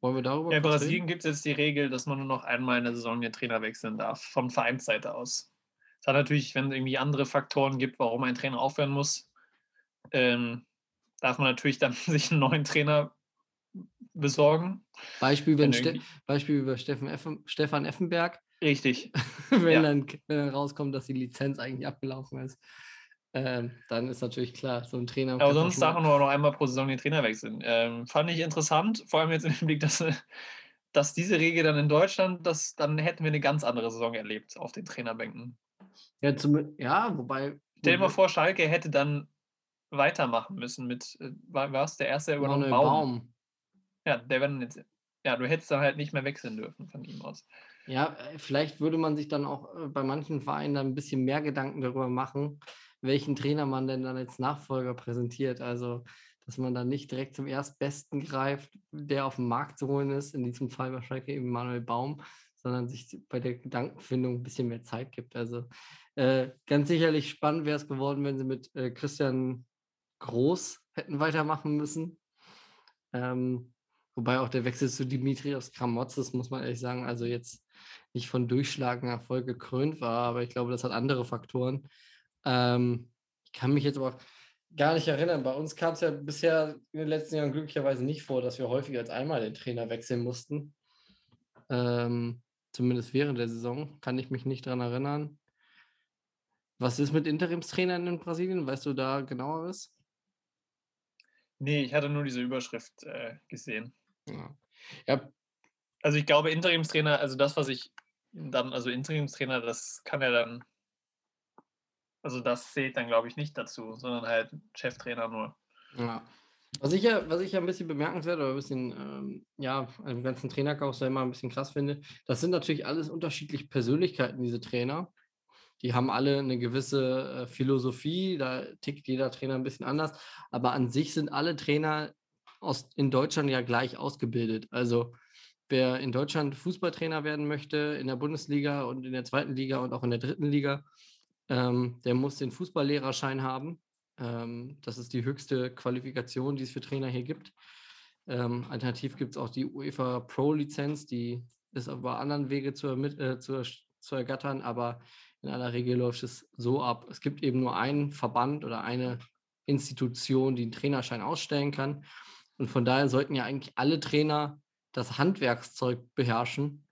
Wollen wir darüber Ja, in Brasilien gibt es jetzt die Regel, dass man nur noch einmal in der Saison den Trainer wechseln darf, von Vereinsseite aus. Es hat natürlich, wenn es irgendwie andere Faktoren gibt, warum ein Trainer aufhören muss, ähm, darf man natürlich dann sich einen neuen Trainer besorgen. Beispiel, wenn Ste Beispiel über Steffen Effen, Stefan Effenberg. Richtig. wenn, ja. dann, wenn dann rauskommt, dass die Lizenz eigentlich abgelaufen ist, ähm, dann ist natürlich klar, so ein Trainer. Aber sonst darf man nur noch einmal pro Saison den Trainer wechseln. Ähm, fand ich interessant, vor allem jetzt im Blick, dass, dass diese Regel dann in Deutschland, dass, dann hätten wir eine ganz andere Saison erlebt auf den Trainerbänken. Ja, zum, ja wobei. Stell dir mal vor, Schalke hätte dann weitermachen müssen mit, äh, war es der erste, übernommen Baum. Baum. Ja, der wäre jetzt, ja, du hättest dann halt nicht mehr wechseln dürfen von ihm aus. Ja, äh, vielleicht würde man sich dann auch äh, bei manchen Vereinen dann ein bisschen mehr Gedanken darüber machen, welchen Trainer man denn dann als Nachfolger präsentiert. Also, dass man dann nicht direkt zum Erstbesten greift, der auf dem Markt zu holen ist, in diesem Fall wahrscheinlich eben Manuel Baum, sondern sich bei der Gedankenfindung ein bisschen mehr Zeit gibt. Also äh, ganz sicherlich spannend wäre es geworden, wenn sie mit äh, Christian Groß hätten weitermachen müssen. Ähm, wobei auch der Wechsel zu Dimitrios Kramotzes, muss man ehrlich sagen, also jetzt nicht von durchschlagenden Erfolg gekrönt war, aber ich glaube, das hat andere Faktoren. Ähm, ich kann mich jetzt aber gar nicht erinnern. Bei uns kam es ja bisher in den letzten Jahren glücklicherweise nicht vor, dass wir häufiger als einmal den Trainer wechseln mussten. Ähm, zumindest während der Saison kann ich mich nicht daran erinnern. Was ist mit Interimstrainern in Brasilien? Weißt du da genaueres? Nee, ich hatte nur diese Überschrift äh, gesehen. Ja. ja. Also ich glaube, Interimstrainer, also das, was ich dann, also Interimstrainer, das kann er dann, also das zählt dann, glaube ich, nicht dazu, sondern halt Cheftrainer nur. Ja. Was ich ja, was ich ja ein bisschen bemerkenswert oder ein bisschen, ähm, ja, im ganzen Trainerkarussell immer ein bisschen krass finde, das sind natürlich alles unterschiedliche Persönlichkeiten, diese Trainer. Die haben alle eine gewisse äh, Philosophie, da tickt jeder Trainer ein bisschen anders, aber an sich sind alle Trainer aus, in Deutschland ja gleich ausgebildet. Also wer in Deutschland Fußballtrainer werden möchte, in der Bundesliga und in der zweiten Liga und auch in der dritten Liga, ähm, der muss den Fußballlehrerschein haben. Ähm, das ist die höchste Qualifikation, die es für Trainer hier gibt. Ähm, alternativ gibt es auch die UEFA Pro-Lizenz, die ist über anderen Wege zu, äh, zu, zu ergattern, aber in aller Regel läuft es so ab. Es gibt eben nur einen Verband oder eine Institution, die einen Trainerschein ausstellen kann. Und von daher sollten ja eigentlich alle Trainer das Handwerkszeug beherrschen,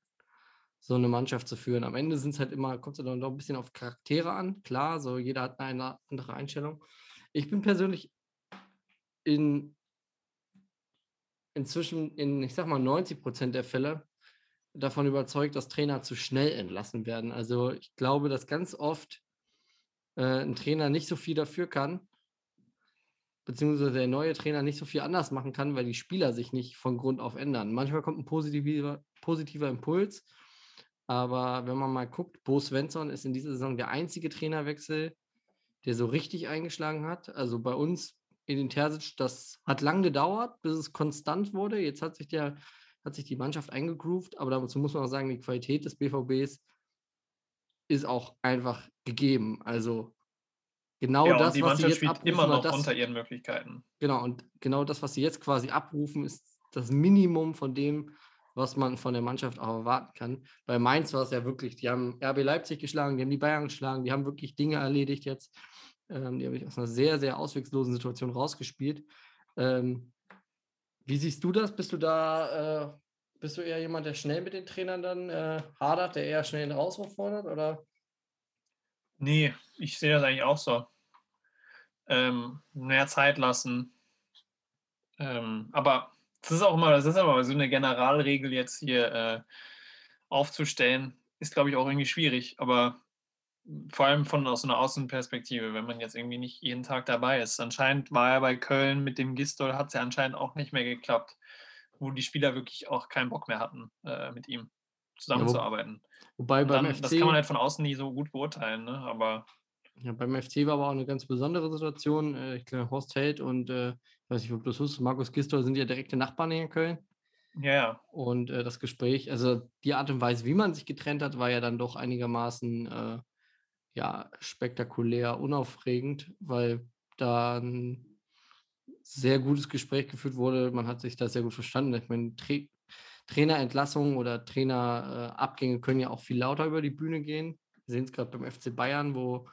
so eine Mannschaft zu führen. Am Ende sind es halt immer, kommt es dann doch ein bisschen auf Charaktere an. Klar, so jeder hat eine andere Einstellung. Ich bin persönlich in inzwischen in, ich sag mal, 90 Prozent der Fälle davon überzeugt, dass Trainer zu schnell entlassen werden. Also ich glaube, dass ganz oft äh, ein Trainer nicht so viel dafür kann, beziehungsweise der neue Trainer nicht so viel anders machen kann, weil die Spieler sich nicht von Grund auf ändern. Manchmal kommt ein positiver, positiver Impuls, aber wenn man mal guckt, Bo Svensson ist in dieser Saison der einzige Trainerwechsel, der so richtig eingeschlagen hat. Also bei uns in den Terzic, das hat lang gedauert, bis es konstant wurde. Jetzt hat sich der hat sich die Mannschaft eingegroovt, aber dazu muss man auch sagen, die Qualität des BVBs ist auch einfach gegeben. Also genau ja, das, was sie jetzt abrufen, immer noch das, unter ihren Möglichkeiten. Genau, und genau das, was sie jetzt quasi abrufen, ist das Minimum von dem, was man von der Mannschaft auch erwarten kann. Bei Mainz war es ja wirklich, die haben RB Leipzig geschlagen, die haben die Bayern geschlagen, die haben wirklich Dinge erledigt jetzt. Ähm, die haben sich aus einer sehr, sehr ausweglosen Situation rausgespielt. Ähm, wie siehst du das? Bist du da, äh, bist du eher jemand, der schnell mit den Trainern dann äh, hadert, der eher schnell den Rauswurf fordert? Oder? Nee, ich sehe das eigentlich auch so. Ähm, mehr Zeit lassen. Ähm, aber das ist auch immer, das ist aber so eine Generalregel jetzt hier äh, aufzustellen, ist, glaube ich, auch irgendwie schwierig. Aber vor allem von aus einer Außenperspektive, wenn man jetzt irgendwie nicht jeden Tag dabei ist. Anscheinend war er bei Köln mit dem Gistol, hat es ja anscheinend auch nicht mehr geklappt, wo die Spieler wirklich auch keinen Bock mehr hatten, äh, mit ihm zusammenzuarbeiten. Ja, wo, wobei beim dann, FC, das kann man halt von außen nie so gut beurteilen, ne? aber ja, beim FC war aber auch eine ganz besondere Situation. Äh, ich glaube, Horst Held und äh, weiß nicht, ob du das wusstest, Markus Gistol sind ja direkte Nachbarn in Köln. Ja, ja. Und äh, das Gespräch, also die Art und Weise, wie man sich getrennt hat, war ja dann doch einigermaßen äh, ja, spektakulär unaufregend, weil da ein sehr gutes Gespräch geführt wurde. Man hat sich da sehr gut verstanden. Ich meine, Trainerentlassungen oder Trainerabgänge können ja auch viel lauter über die Bühne gehen. Wir sehen es gerade beim FC Bayern, wo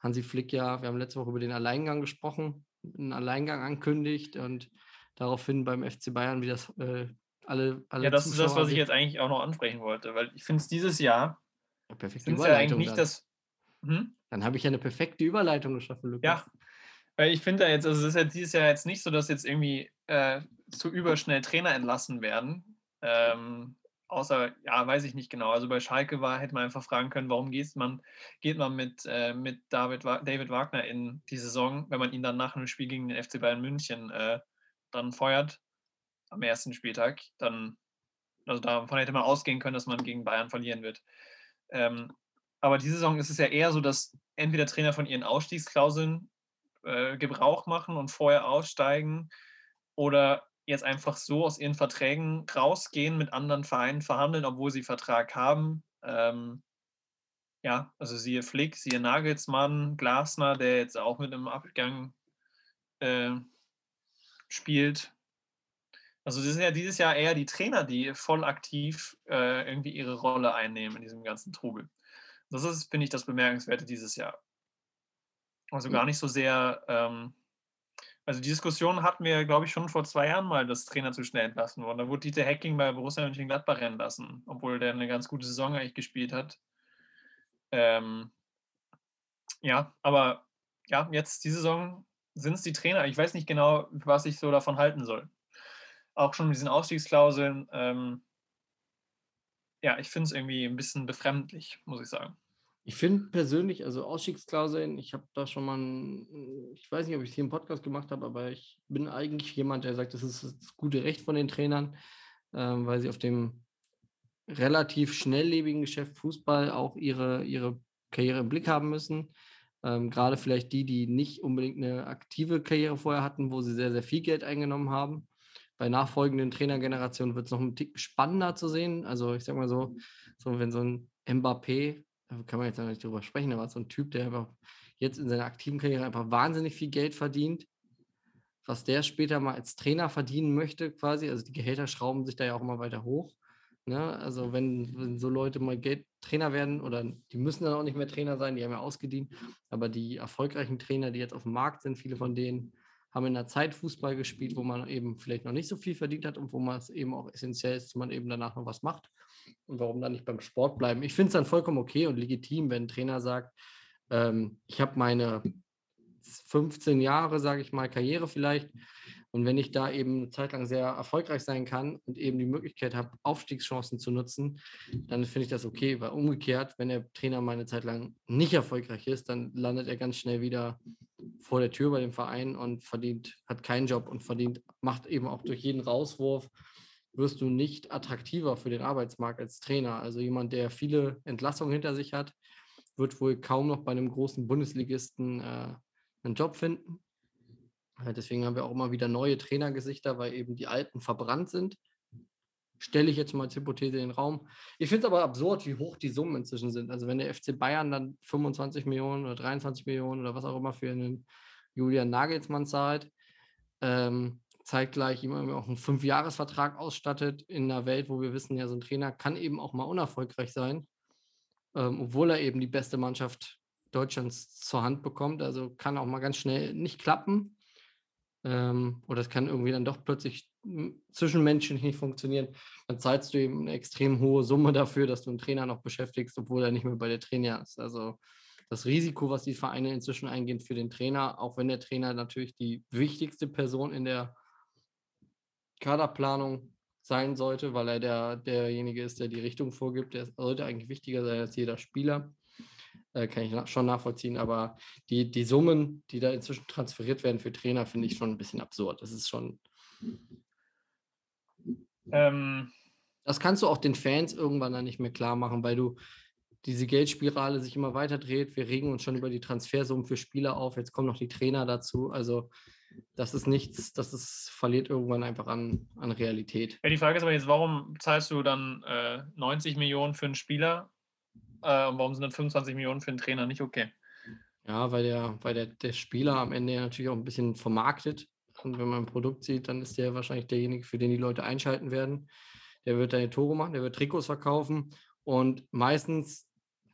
Hansi Flick ja, wir haben letzte Woche über den Alleingang gesprochen, einen Alleingang ankündigt und daraufhin beim FC Bayern, wie das äh, alle, alle. Ja, das Zuschauer ist das, was ich jetzt eigentlich auch noch ansprechen wollte, weil ich finde es dieses Jahr. Ja, perfekte Überleitung. Ja eigentlich nicht dann. das. Hm? Dann habe ich ja eine perfekte Überleitung geschaffen, Lukas. Ja, weil ich finde da jetzt, also es ist ja dieses Jahr jetzt nicht so, dass jetzt irgendwie äh, zu überschnell Trainer entlassen werden. Ähm, außer, ja, weiß ich nicht genau. Also bei Schalke war, hätte man einfach fragen können, warum geht man, geht man mit, äh, mit David, David Wagner in die Saison, wenn man ihn dann nach einem Spiel gegen den FC Bayern München äh, dann feuert, am ersten Spieltag, dann, also davon hätte man ausgehen können, dass man gegen Bayern verlieren wird. Ähm, aber diese Saison ist es ja eher so, dass entweder Trainer von ihren Ausstiegsklauseln äh, Gebrauch machen und vorher aussteigen oder jetzt einfach so aus ihren Verträgen rausgehen, mit anderen Vereinen verhandeln, obwohl sie Vertrag haben. Ähm, ja, also siehe Flick, siehe Nagelsmann, Glasner, der jetzt auch mit einem Abgang äh, spielt. Also das sind ja dieses Jahr eher die Trainer, die voll aktiv äh, irgendwie ihre Rolle einnehmen in diesem ganzen Trubel. Das ist, finde ich, das Bemerkenswerte dieses Jahr. Also hm. gar nicht so sehr ähm, also die Diskussion hatten wir, glaube ich, schon vor zwei Jahren mal, dass Trainer zu schnell entlassen wurden. Da wurde Dieter Hecking bei Borussia Mönchengladbach rennen lassen, obwohl der eine ganz gute Saison eigentlich gespielt hat. Ähm, ja, aber ja, jetzt die Saison sind es die Trainer. Ich weiß nicht genau, was ich so davon halten soll. Auch schon mit diesen Ausstiegsklauseln. Ähm, ja, ich finde es irgendwie ein bisschen befremdlich, muss ich sagen. Ich finde persönlich, also Ausstiegsklauseln, ich habe da schon mal, ein, ich weiß nicht, ob ich es hier im Podcast gemacht habe, aber ich bin eigentlich jemand, der sagt, das ist das gute Recht von den Trainern, ähm, weil sie auf dem relativ schnelllebigen Geschäft Fußball auch ihre, ihre Karriere im Blick haben müssen. Ähm, Gerade vielleicht die, die nicht unbedingt eine aktive Karriere vorher hatten, wo sie sehr, sehr viel Geld eingenommen haben. Bei nachfolgenden Trainergenerationen wird es noch ein Tick spannender zu sehen. Also ich sag mal so, so wenn so ein Mbappé kann man jetzt noch nicht drüber sprechen, aber so ein Typ, der einfach jetzt in seiner aktiven Karriere einfach wahnsinnig viel Geld verdient, was der später mal als Trainer verdienen möchte, quasi. Also die Gehälter schrauben sich da ja auch immer weiter hoch. Ne? Also wenn, wenn so Leute mal Geld Trainer werden oder die müssen dann auch nicht mehr Trainer sein, die haben ja ausgedient, aber die erfolgreichen Trainer, die jetzt auf dem Markt sind, viele von denen haben in der Zeit Fußball gespielt, wo man eben vielleicht noch nicht so viel verdient hat und wo man es eben auch essentiell ist, dass man eben danach noch was macht. Und warum dann nicht beim Sport bleiben? Ich finde es dann vollkommen okay und legitim, wenn ein Trainer sagt, ähm, ich habe meine 15 Jahre, sage ich mal, Karriere vielleicht. Und wenn ich da eben eine Zeit lang sehr erfolgreich sein kann und eben die Möglichkeit habe, Aufstiegschancen zu nutzen, dann finde ich das okay. Weil umgekehrt, wenn der Trainer mal eine Zeit lang nicht erfolgreich ist, dann landet er ganz schnell wieder vor der Tür bei dem Verein und verdient, hat keinen Job und verdient, macht eben auch durch jeden Rauswurf wirst du nicht attraktiver für den Arbeitsmarkt als Trainer. Also jemand, der viele Entlassungen hinter sich hat, wird wohl kaum noch bei einem großen Bundesligisten äh, einen Job finden. Äh, deswegen haben wir auch immer wieder neue Trainergesichter, weil eben die alten verbrannt sind. Stelle ich jetzt mal als Hypothese in den Raum. Ich finde es aber absurd, wie hoch die Summen inzwischen sind. Also wenn der FC Bayern dann 25 Millionen oder 23 Millionen oder was auch immer für einen Julian Nagelsmann zahlt, ähm, zeitgleich ihm auch einen Fünfjahresvertrag ausstattet in einer Welt, wo wir wissen, ja, so ein Trainer kann eben auch mal unerfolgreich sein, ähm, obwohl er eben die beste Mannschaft Deutschlands zur Hand bekommt. Also kann auch mal ganz schnell nicht klappen. Ähm, oder es kann irgendwie dann doch plötzlich zwischenmenschlich nicht funktionieren. Dann zahlst du eben eine extrem hohe Summe dafür, dass du einen Trainer noch beschäftigst, obwohl er nicht mehr bei der Trainer ist. Also das Risiko, was die Vereine inzwischen eingehen für den Trainer, auch wenn der Trainer natürlich die wichtigste Person in der Kaderplanung sein sollte, weil er der, derjenige ist, der die Richtung vorgibt. Der sollte eigentlich wichtiger sein als jeder Spieler. Äh, kann ich schon nachvollziehen, aber die, die Summen, die da inzwischen transferiert werden für Trainer, finde ich schon ein bisschen absurd. Das ist schon. Ähm, das kannst du auch den Fans irgendwann dann nicht mehr klar machen, weil du diese Geldspirale sich immer weiter dreht. Wir regen uns schon über die Transfersummen für Spieler auf. Jetzt kommen noch die Trainer dazu. Also das ist nichts, das ist, verliert irgendwann einfach an, an Realität. Ja, die Frage ist aber jetzt, warum zahlst du dann äh, 90 Millionen für einen Spieler äh, und warum sind dann 25 Millionen für einen Trainer nicht okay? Ja, weil der, weil der, der Spieler am Ende natürlich auch ein bisschen vermarktet. Und wenn man ein Produkt sieht, dann ist der wahrscheinlich derjenige, für den die Leute einschalten werden. der wird deine Tore machen, der wird Trikots verkaufen und meistens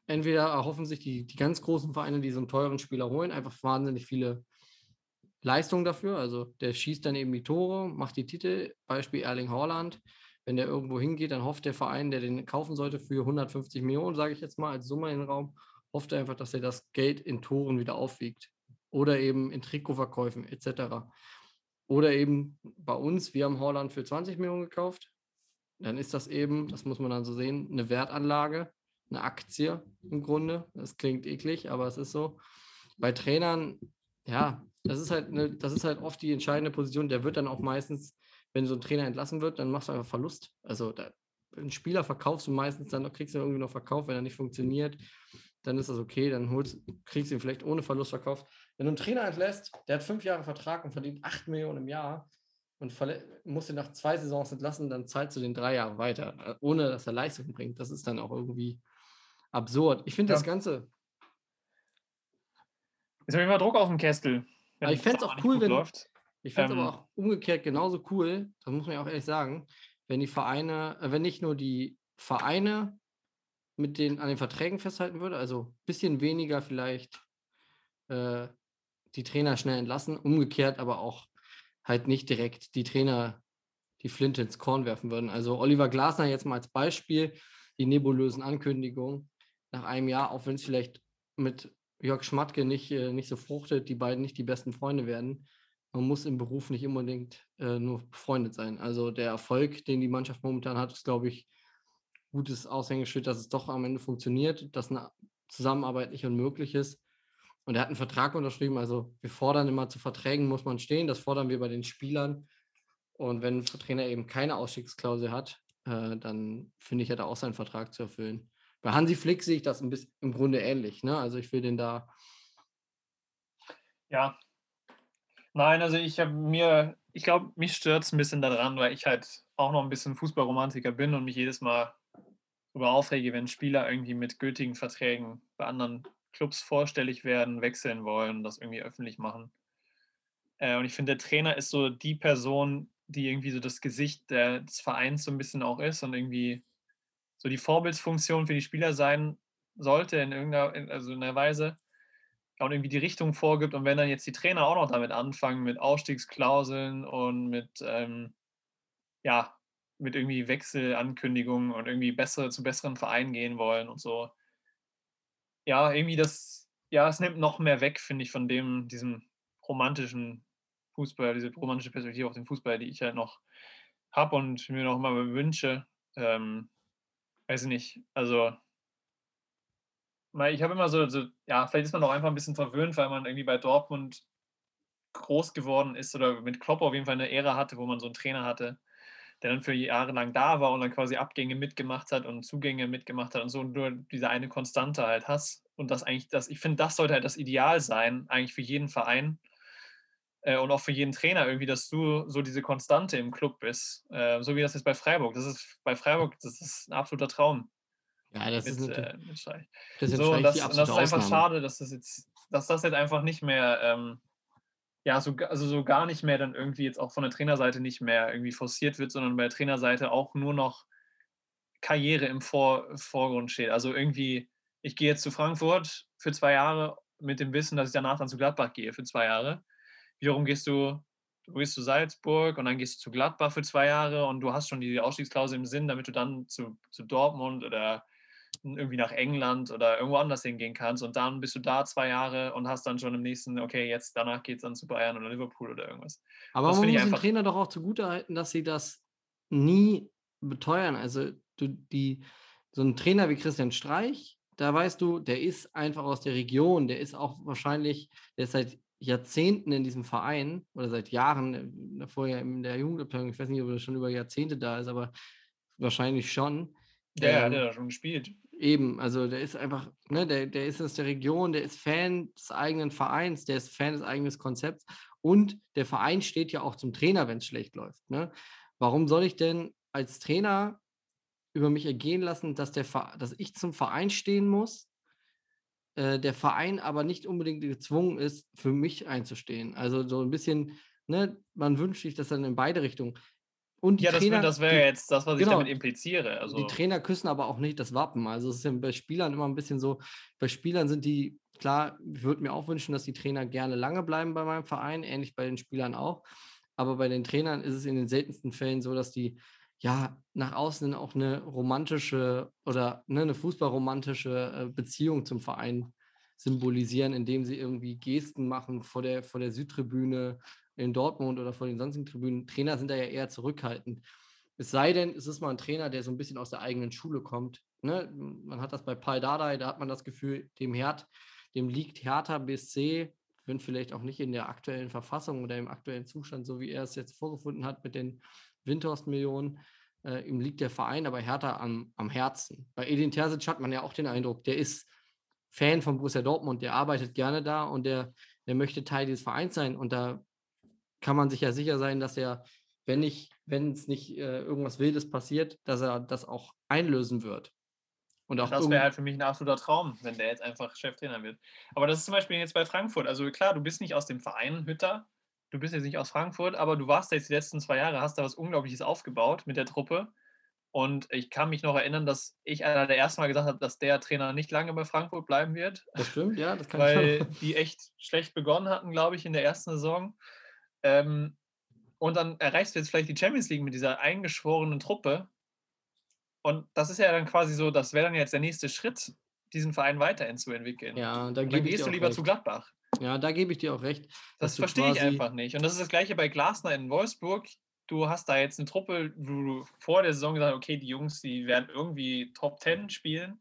entweder erhoffen sich die, die ganz großen Vereine, die so einen teuren Spieler holen, einfach wahnsinnig viele Leistungen dafür. Also der schießt dann eben die Tore, macht die Titel, Beispiel Erling Haaland. Wenn der irgendwo hingeht, dann hofft der Verein, der den kaufen sollte für 150 Millionen, sage ich jetzt mal als Summe in den Raum, hofft er einfach, dass er das Geld in Toren wieder aufwiegt. Oder eben in Trikotverkäufen etc. Oder eben bei uns, wir haben Haaland für 20 Millionen gekauft. Dann ist das eben, das muss man dann so sehen, eine Wertanlage eine Aktie im Grunde. Das klingt eklig, aber es ist so. Bei Trainern, ja, das ist halt, eine, das ist halt oft die entscheidende Position. Der wird dann auch meistens, wenn so ein Trainer entlassen wird, dann machst du einfach Verlust. Also da, einen Spieler verkaufst du meistens, dann kriegst du ihn irgendwie noch verkauft, wenn er nicht funktioniert, dann ist das okay, dann holst, kriegst du ihn vielleicht ohne Verlust verkauft. Wenn du einen Trainer entlässt, der hat fünf Jahre Vertrag und verdient acht Millionen im Jahr und musst ihn nach zwei Saisons entlassen, dann zahlst du den drei Jahre weiter, ohne dass er Leistung bringt. Das ist dann auch irgendwie absurd. Ich finde ja. das Ganze. Ist auf jeden Fall Druck auf dem Kestel. Aber ich fände es auch cool, wenn. Läuft. Ich fände es ähm, aber auch umgekehrt genauso cool, das muss man ja auch ehrlich sagen, wenn die Vereine, äh, wenn nicht nur die Vereine mit den, an den Verträgen festhalten würde, also ein bisschen weniger vielleicht äh, die Trainer schnell entlassen, umgekehrt aber auch halt nicht direkt die Trainer die Flinte ins Korn werfen würden. Also Oliver Glasner jetzt mal als Beispiel, die nebulösen Ankündigungen nach einem Jahr, auch wenn es vielleicht mit Jörg Schmatke nicht, äh, nicht so fruchtet, die beiden nicht die besten Freunde werden. Man muss im Beruf nicht unbedingt äh, nur befreundet sein. Also der Erfolg, den die Mannschaft momentan hat, ist, glaube ich, gutes Aushängeschild, dass es doch am Ende funktioniert, dass eine Zusammenarbeit nicht unmöglich ist. Und er hat einen Vertrag unterschrieben. Also wir fordern immer zu Verträgen, muss man stehen. Das fordern wir bei den Spielern. Und wenn ein Trainer eben keine Ausstiegsklausel hat, äh, dann finde ich, hat er auch seinen Vertrag zu erfüllen. Bei Hansi Flick sehe ich das ein bisschen im Grunde ähnlich. Ne? Also ich will den da. Ja. Nein, also ich habe mir, ich glaube, mich stört es ein bisschen daran, weil ich halt auch noch ein bisschen Fußballromantiker bin und mich jedes Mal darüber aufrege, wenn Spieler irgendwie mit gültigen Verträgen bei anderen Clubs vorstellig werden, wechseln wollen, das irgendwie öffentlich machen. Äh, und ich finde, der Trainer ist so die Person, die irgendwie so das Gesicht des Vereins so ein bisschen auch ist und irgendwie so die Vorbildsfunktion für die Spieler sein sollte in irgendeiner, in, also in einer Weise und irgendwie die Richtung vorgibt. Und wenn dann jetzt die Trainer auch noch damit anfangen, mit Ausstiegsklauseln und mit, ähm, ja, mit irgendwie Wechselankündigungen und irgendwie bessere, zu besseren Vereinen gehen wollen und so. Ja, irgendwie das, ja, es nimmt noch mehr weg, finde ich, von dem, diesem romantischen Fußball, diese romantische Perspektive auf den Fußball, die ich halt noch habe und mir noch mal wünsche. Ähm, weiß ich nicht, also ich habe immer so, so, ja, vielleicht ist man auch einfach ein bisschen verwöhnt, weil man irgendwie bei Dortmund groß geworden ist oder mit Klopp auf jeden Fall eine Ära hatte, wo man so einen Trainer hatte, der dann für Jahre lang da war und dann quasi Abgänge mitgemacht hat und Zugänge mitgemacht hat und so und nur diese eine Konstante halt hast. Und das eigentlich, das, ich finde, das sollte halt das Ideal sein, eigentlich für jeden Verein äh, und auch für jeden Trainer irgendwie, dass du so diese Konstante im Club bist. Äh, so wie das jetzt bei Freiburg. Das ist bei Freiburg, das ist ein absoluter Traum. Ja, das mit, ist äh. Das ist, so, und das, und das ist einfach schade, dass das jetzt, dass das jetzt einfach nicht mehr, ähm, ja, so, also so gar nicht mehr dann irgendwie jetzt auch von der Trainerseite nicht mehr irgendwie forciert wird, sondern bei der Trainerseite auch nur noch Karriere im Vor Vorgrund steht. Also irgendwie, ich gehe jetzt zu Frankfurt für zwei Jahre mit dem Wissen, dass ich danach dann zu Gladbach gehe für zwei Jahre wiederum gehst du, du gehst zu Salzburg und dann gehst du zu Gladbach für zwei Jahre und du hast schon die Ausstiegsklausel im Sinn, damit du dann zu, zu Dortmund oder irgendwie nach England oder irgendwo anders hingehen kannst und dann bist du da zwei Jahre und hast dann schon im nächsten, okay, jetzt danach geht es dann zu Bayern oder Liverpool oder irgendwas. Aber das man muss den Trainer doch auch zugutehalten, dass sie das nie beteuern. Also du, die, so ein Trainer wie Christian Streich, da weißt du, der ist einfach aus der Region, der ist auch wahrscheinlich, der ist seit Jahrzehnten in diesem Verein oder seit Jahren, äh, vorher in der Jugendabteilung, ich weiß nicht, ob er schon über Jahrzehnte da ist, aber wahrscheinlich schon. Ja, ähm, der hat schon gespielt. Eben, also der ist einfach, ne, der, der ist aus der Region, der ist Fan des eigenen Vereins, der ist Fan des eigenen Konzepts und der Verein steht ja auch zum Trainer, wenn es schlecht läuft. Ne? Warum soll ich denn als Trainer über mich ergehen lassen, dass, der, dass ich zum Verein stehen muss, äh, der Verein aber nicht unbedingt gezwungen ist, für mich einzustehen. Also so ein bisschen, ne, man wünscht sich das dann in beide Richtungen. Und ja, Trainer, das, wäre jetzt das, was genau, ich damit impliziere. Also. Die Trainer küssen aber auch nicht das Wappen. Also es ist ja bei Spielern immer ein bisschen so, bei Spielern sind die, klar, ich würde mir auch wünschen, dass die Trainer gerne lange bleiben bei meinem Verein, ähnlich bei den Spielern auch. Aber bei den Trainern ist es in den seltensten Fällen so, dass die ja nach außen auch eine romantische oder ne, eine fußballromantische äh, Beziehung zum Verein symbolisieren, indem sie irgendwie Gesten machen vor der, vor der Südtribüne in Dortmund oder vor den sonstigen Tribünen. Trainer sind da ja eher zurückhaltend. Es sei denn, es ist mal ein Trainer, der so ein bisschen aus der eigenen Schule kommt. Ne? Man hat das bei Paul Dardai, da hat man das Gefühl, dem Herd, dem liegt Hertha BSC, wenn vielleicht auch nicht in der aktuellen Verfassung oder im aktuellen Zustand, so wie er es jetzt vorgefunden hat mit den Windhorst-Millionen, äh, ihm liegt der Verein aber Hertha am, am Herzen. Bei Edin Terzic hat man ja auch den Eindruck, der ist Fan von Borussia Dortmund, der arbeitet gerne da und der, der möchte Teil dieses Vereins sein. Und da kann man sich ja sicher sein, dass er, wenn nicht, wenn es nicht äh, irgendwas Wildes passiert, dass er das auch einlösen wird. Und auch das wäre halt für mich ein absoluter Traum, wenn der jetzt einfach Cheftrainer wird. Aber das ist zum Beispiel jetzt bei Frankfurt. Also klar, du bist nicht aus dem Verein Hütter, du bist jetzt nicht aus Frankfurt, aber du warst jetzt die letzten zwei Jahre, hast da was Unglaubliches aufgebaut mit der Truppe. Und ich kann mich noch erinnern, dass ich einer der ersten Mal gesagt habe, dass der Trainer nicht lange bei Frankfurt bleiben wird. Das stimmt, ja, das kann Weil ich die echt schlecht begonnen hatten, glaube ich, in der ersten Saison. Ähm, und dann erreichst du jetzt vielleicht die Champions League mit dieser eingeschworenen Truppe. Und das ist ja dann quasi so, das wäre dann jetzt der nächste Schritt, diesen Verein weiterzuentwickeln. Ja, da dann gehst du lieber recht. zu Gladbach. Ja, da gebe ich dir auch recht. Das verstehe ich einfach nicht. Und das ist das gleiche bei Glasner in Wolfsburg du hast da jetzt eine Truppe, wo du vor der Saison gesagt hast, okay, die Jungs, die werden irgendwie Top 10 spielen.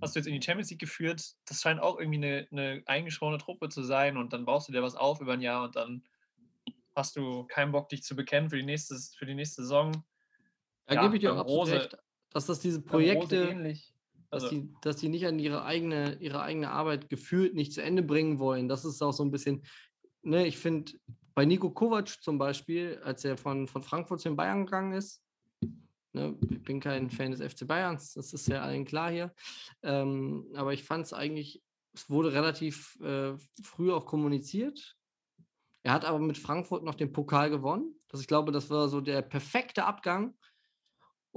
Hast du jetzt in die Champions League geführt? Das scheint auch irgendwie eine, eine eingeschworene Truppe zu sein und dann baust du dir was auf über ein Jahr und dann hast du keinen Bock, dich zu bekennen für die nächste, für die nächste Saison. Da ja, gebe ich dir auch absolut recht, dass das diese Projekte, dass, also, die, dass die nicht an ihre eigene, ihre eigene Arbeit gefühlt nicht zu Ende bringen wollen. Das ist auch so ein bisschen, ne, ich finde, bei Nico Kovac zum Beispiel, als er von, von Frankfurt zu den Bayern gegangen ist, ne, ich bin kein Fan des FC Bayerns, das ist ja allen klar hier, ähm, aber ich fand es eigentlich, es wurde relativ äh, früh auch kommuniziert. Er hat aber mit Frankfurt noch den Pokal gewonnen. Das, ich glaube, das war so der perfekte Abgang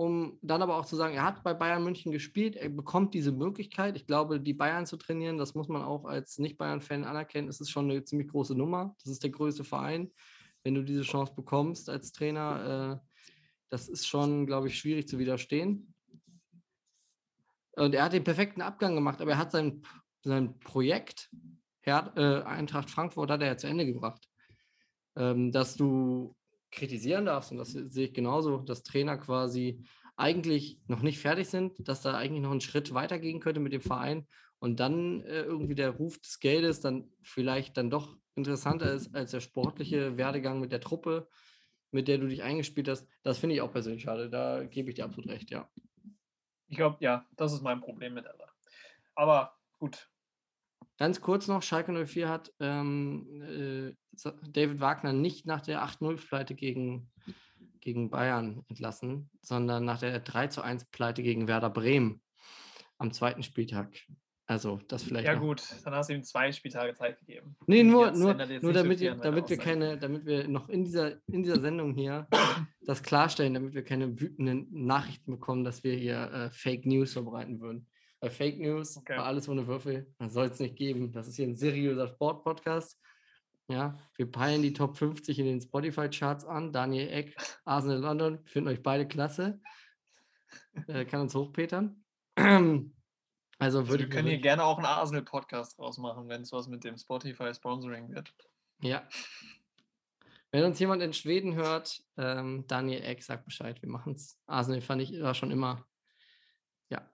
um dann aber auch zu sagen, er hat bei Bayern München gespielt, er bekommt diese Möglichkeit. Ich glaube, die Bayern zu trainieren, das muss man auch als Nicht-Bayern-Fan anerkennen, das ist schon eine ziemlich große Nummer. Das ist der größte Verein. Wenn du diese Chance bekommst als Trainer, äh, das ist schon, glaube ich, schwierig zu widerstehen. Und er hat den perfekten Abgang gemacht, aber er hat sein, sein Projekt, äh, Eintracht Frankfurt, hat er ja zu Ende gebracht. Ähm, dass du kritisieren darfst, und das sehe ich genauso, dass Trainer quasi eigentlich noch nicht fertig sind, dass da eigentlich noch einen Schritt weitergehen könnte mit dem Verein und dann äh, irgendwie der Ruf des Geldes dann vielleicht dann doch interessanter ist als der sportliche Werdegang mit der Truppe, mit der du dich eingespielt hast. Das finde ich auch persönlich schade. Da gebe ich dir absolut recht, ja. Ich glaube, ja, das ist mein Problem mit Sache. Aber gut, Ganz kurz noch, Schalke 04 hat ähm, äh, David Wagner nicht nach der 8-0-Pleite gegen, gegen Bayern entlassen, sondern nach der 3-1-Pleite gegen Werder Bremen am zweiten Spieltag. Also das vielleicht. Ja, noch. gut, dann hast du ihm zwei Spieltage Zeit gegeben. Nee, nur, nur, nur damit, wir, damit wir keine, damit wir noch in dieser, in dieser Sendung hier das klarstellen, damit wir keine wütenden Nachrichten bekommen, dass wir hier äh, Fake News verbreiten würden bei Fake News, okay. bei alles ohne Würfel. Das soll es nicht geben. Das ist hier ein seriöser Sport-Podcast. Ja, wir peilen die Top 50 in den Spotify-Charts an. Daniel Eck, Arsenal London, finden euch beide klasse. Äh, kann uns hochpetern. Also, also wir können hier gerne auch einen Arsenal-Podcast draus machen, wenn es was mit dem Spotify-Sponsoring wird. Ja. Wenn uns jemand in Schweden hört, ähm, Daniel Eck sagt Bescheid, wir machen es. Arsenal fand ich war schon immer, ja,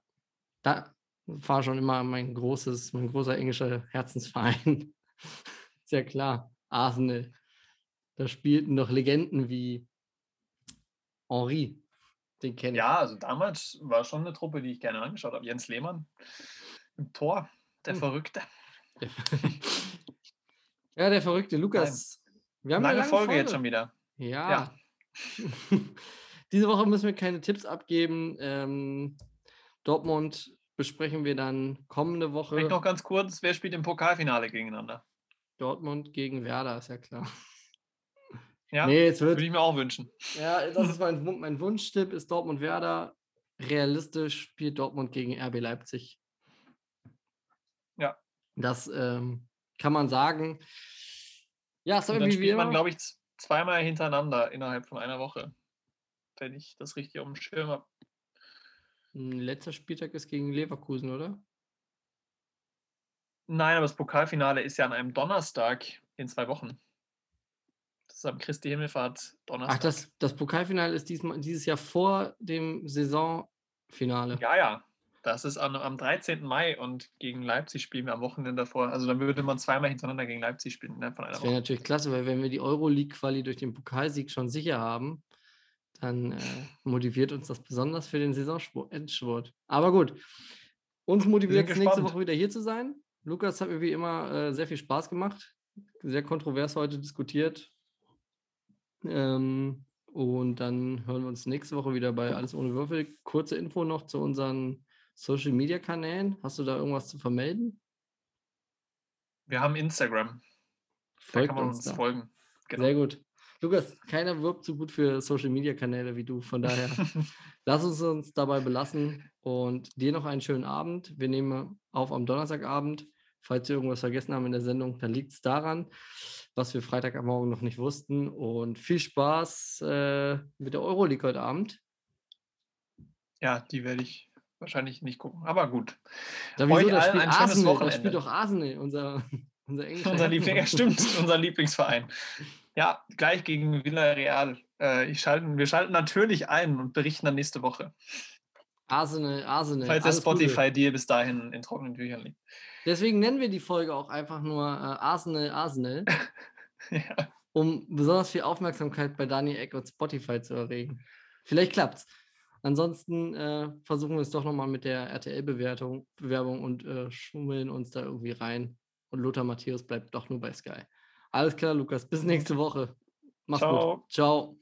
da, war schon immer mein großes, mein großer englischer Herzensverein. Sehr klar. Arsenal. Da spielten noch Legenden wie Henri. Den kenne ich. Ja, also damals war schon eine Truppe, die ich gerne angeschaut habe. Jens Lehmann im Tor, der hm. Verrückte. ja, der Verrückte. Lukas. Wir haben lange, lange Folge, Folge, jetzt schon wieder. Ja. ja. Diese Woche müssen wir keine Tipps abgeben. Ähm, Dortmund besprechen wir dann kommende Woche. Vielleicht noch ganz kurz, wer spielt im Pokalfinale gegeneinander? Dortmund gegen Werder, ist ja klar. Ja, nee, es wird, würde ich mir auch wünschen. Ja, das ist mein, mein Wunschtipp, ist Dortmund-Werder. Realistisch spielt Dortmund gegen RB Leipzig. Ja. Das ähm, kann man sagen. Ja, so dann spielt man, glaube ich, zweimal hintereinander innerhalb von einer Woche. Wenn ich das richtig auf dem Schirm habe. Letzter Spieltag ist gegen Leverkusen, oder? Nein, aber das Pokalfinale ist ja an einem Donnerstag in zwei Wochen. Das ist am Christi Himmelfahrt Donnerstag. Ach, das, das Pokalfinale ist diesmal, dieses Jahr vor dem Saisonfinale. Ja, ja. Das ist am, am 13. Mai und gegen Leipzig spielen wir am Wochenende davor. Also dann würde man zweimal hintereinander gegen Leipzig spielen. Ne, das wäre natürlich klasse, weil wenn wir die Euroleague-Quali durch den Pokalsieg schon sicher haben, dann äh, motiviert uns das besonders für den Saisonendspurt. Aber gut, uns motiviert es nächste Woche wieder hier zu sein. Lukas hat mir wie immer äh, sehr viel Spaß gemacht. Sehr kontrovers heute diskutiert. Ähm, und dann hören wir uns nächste Woche wieder bei Alles ohne Würfel. Kurze Info noch zu unseren Social Media Kanälen. Hast du da irgendwas zu vermelden? Wir haben Instagram. Folgt da kann man uns, uns folgen. Genau. Sehr gut. Lukas, keiner wirkt so gut für Social Media Kanäle wie du. Von daher, lass uns uns dabei belassen und dir noch einen schönen Abend. Wir nehmen auf am Donnerstagabend. Falls wir irgendwas vergessen haben in der Sendung, dann liegt es daran, was wir Freitag am Morgen noch nicht wussten. Und viel Spaß äh, mit der Euroleague heute Abend. Ja, die werde ich wahrscheinlich nicht gucken, aber gut. Da, wieso, da spielt Arsenal, da spielt doch Arsenal, unser, unser Unser Liebling, ja, stimmt, unser Lieblingsverein. Ja, gleich gegen Villarreal. Äh, ich schalten, wir schalten natürlich ein und berichten dann nächste Woche. Arsenal, Arsenal. Falls der Spotify-Deal bis dahin in trockenen Tüchern liegt. Deswegen nennen wir die Folge auch einfach nur äh, Arsenal, Arsenal. ja. Um besonders viel Aufmerksamkeit bei Daniel Eck und Spotify zu erregen. Vielleicht klappt's. Ansonsten äh, versuchen wir es doch nochmal mit der RTL-Bewertung Bewerbung und äh, schummeln uns da irgendwie rein. Und Lothar Matthäus bleibt doch nur bei Sky. Alles klar, Lukas. Bis nächste Woche. Mach's Ciao. gut. Ciao.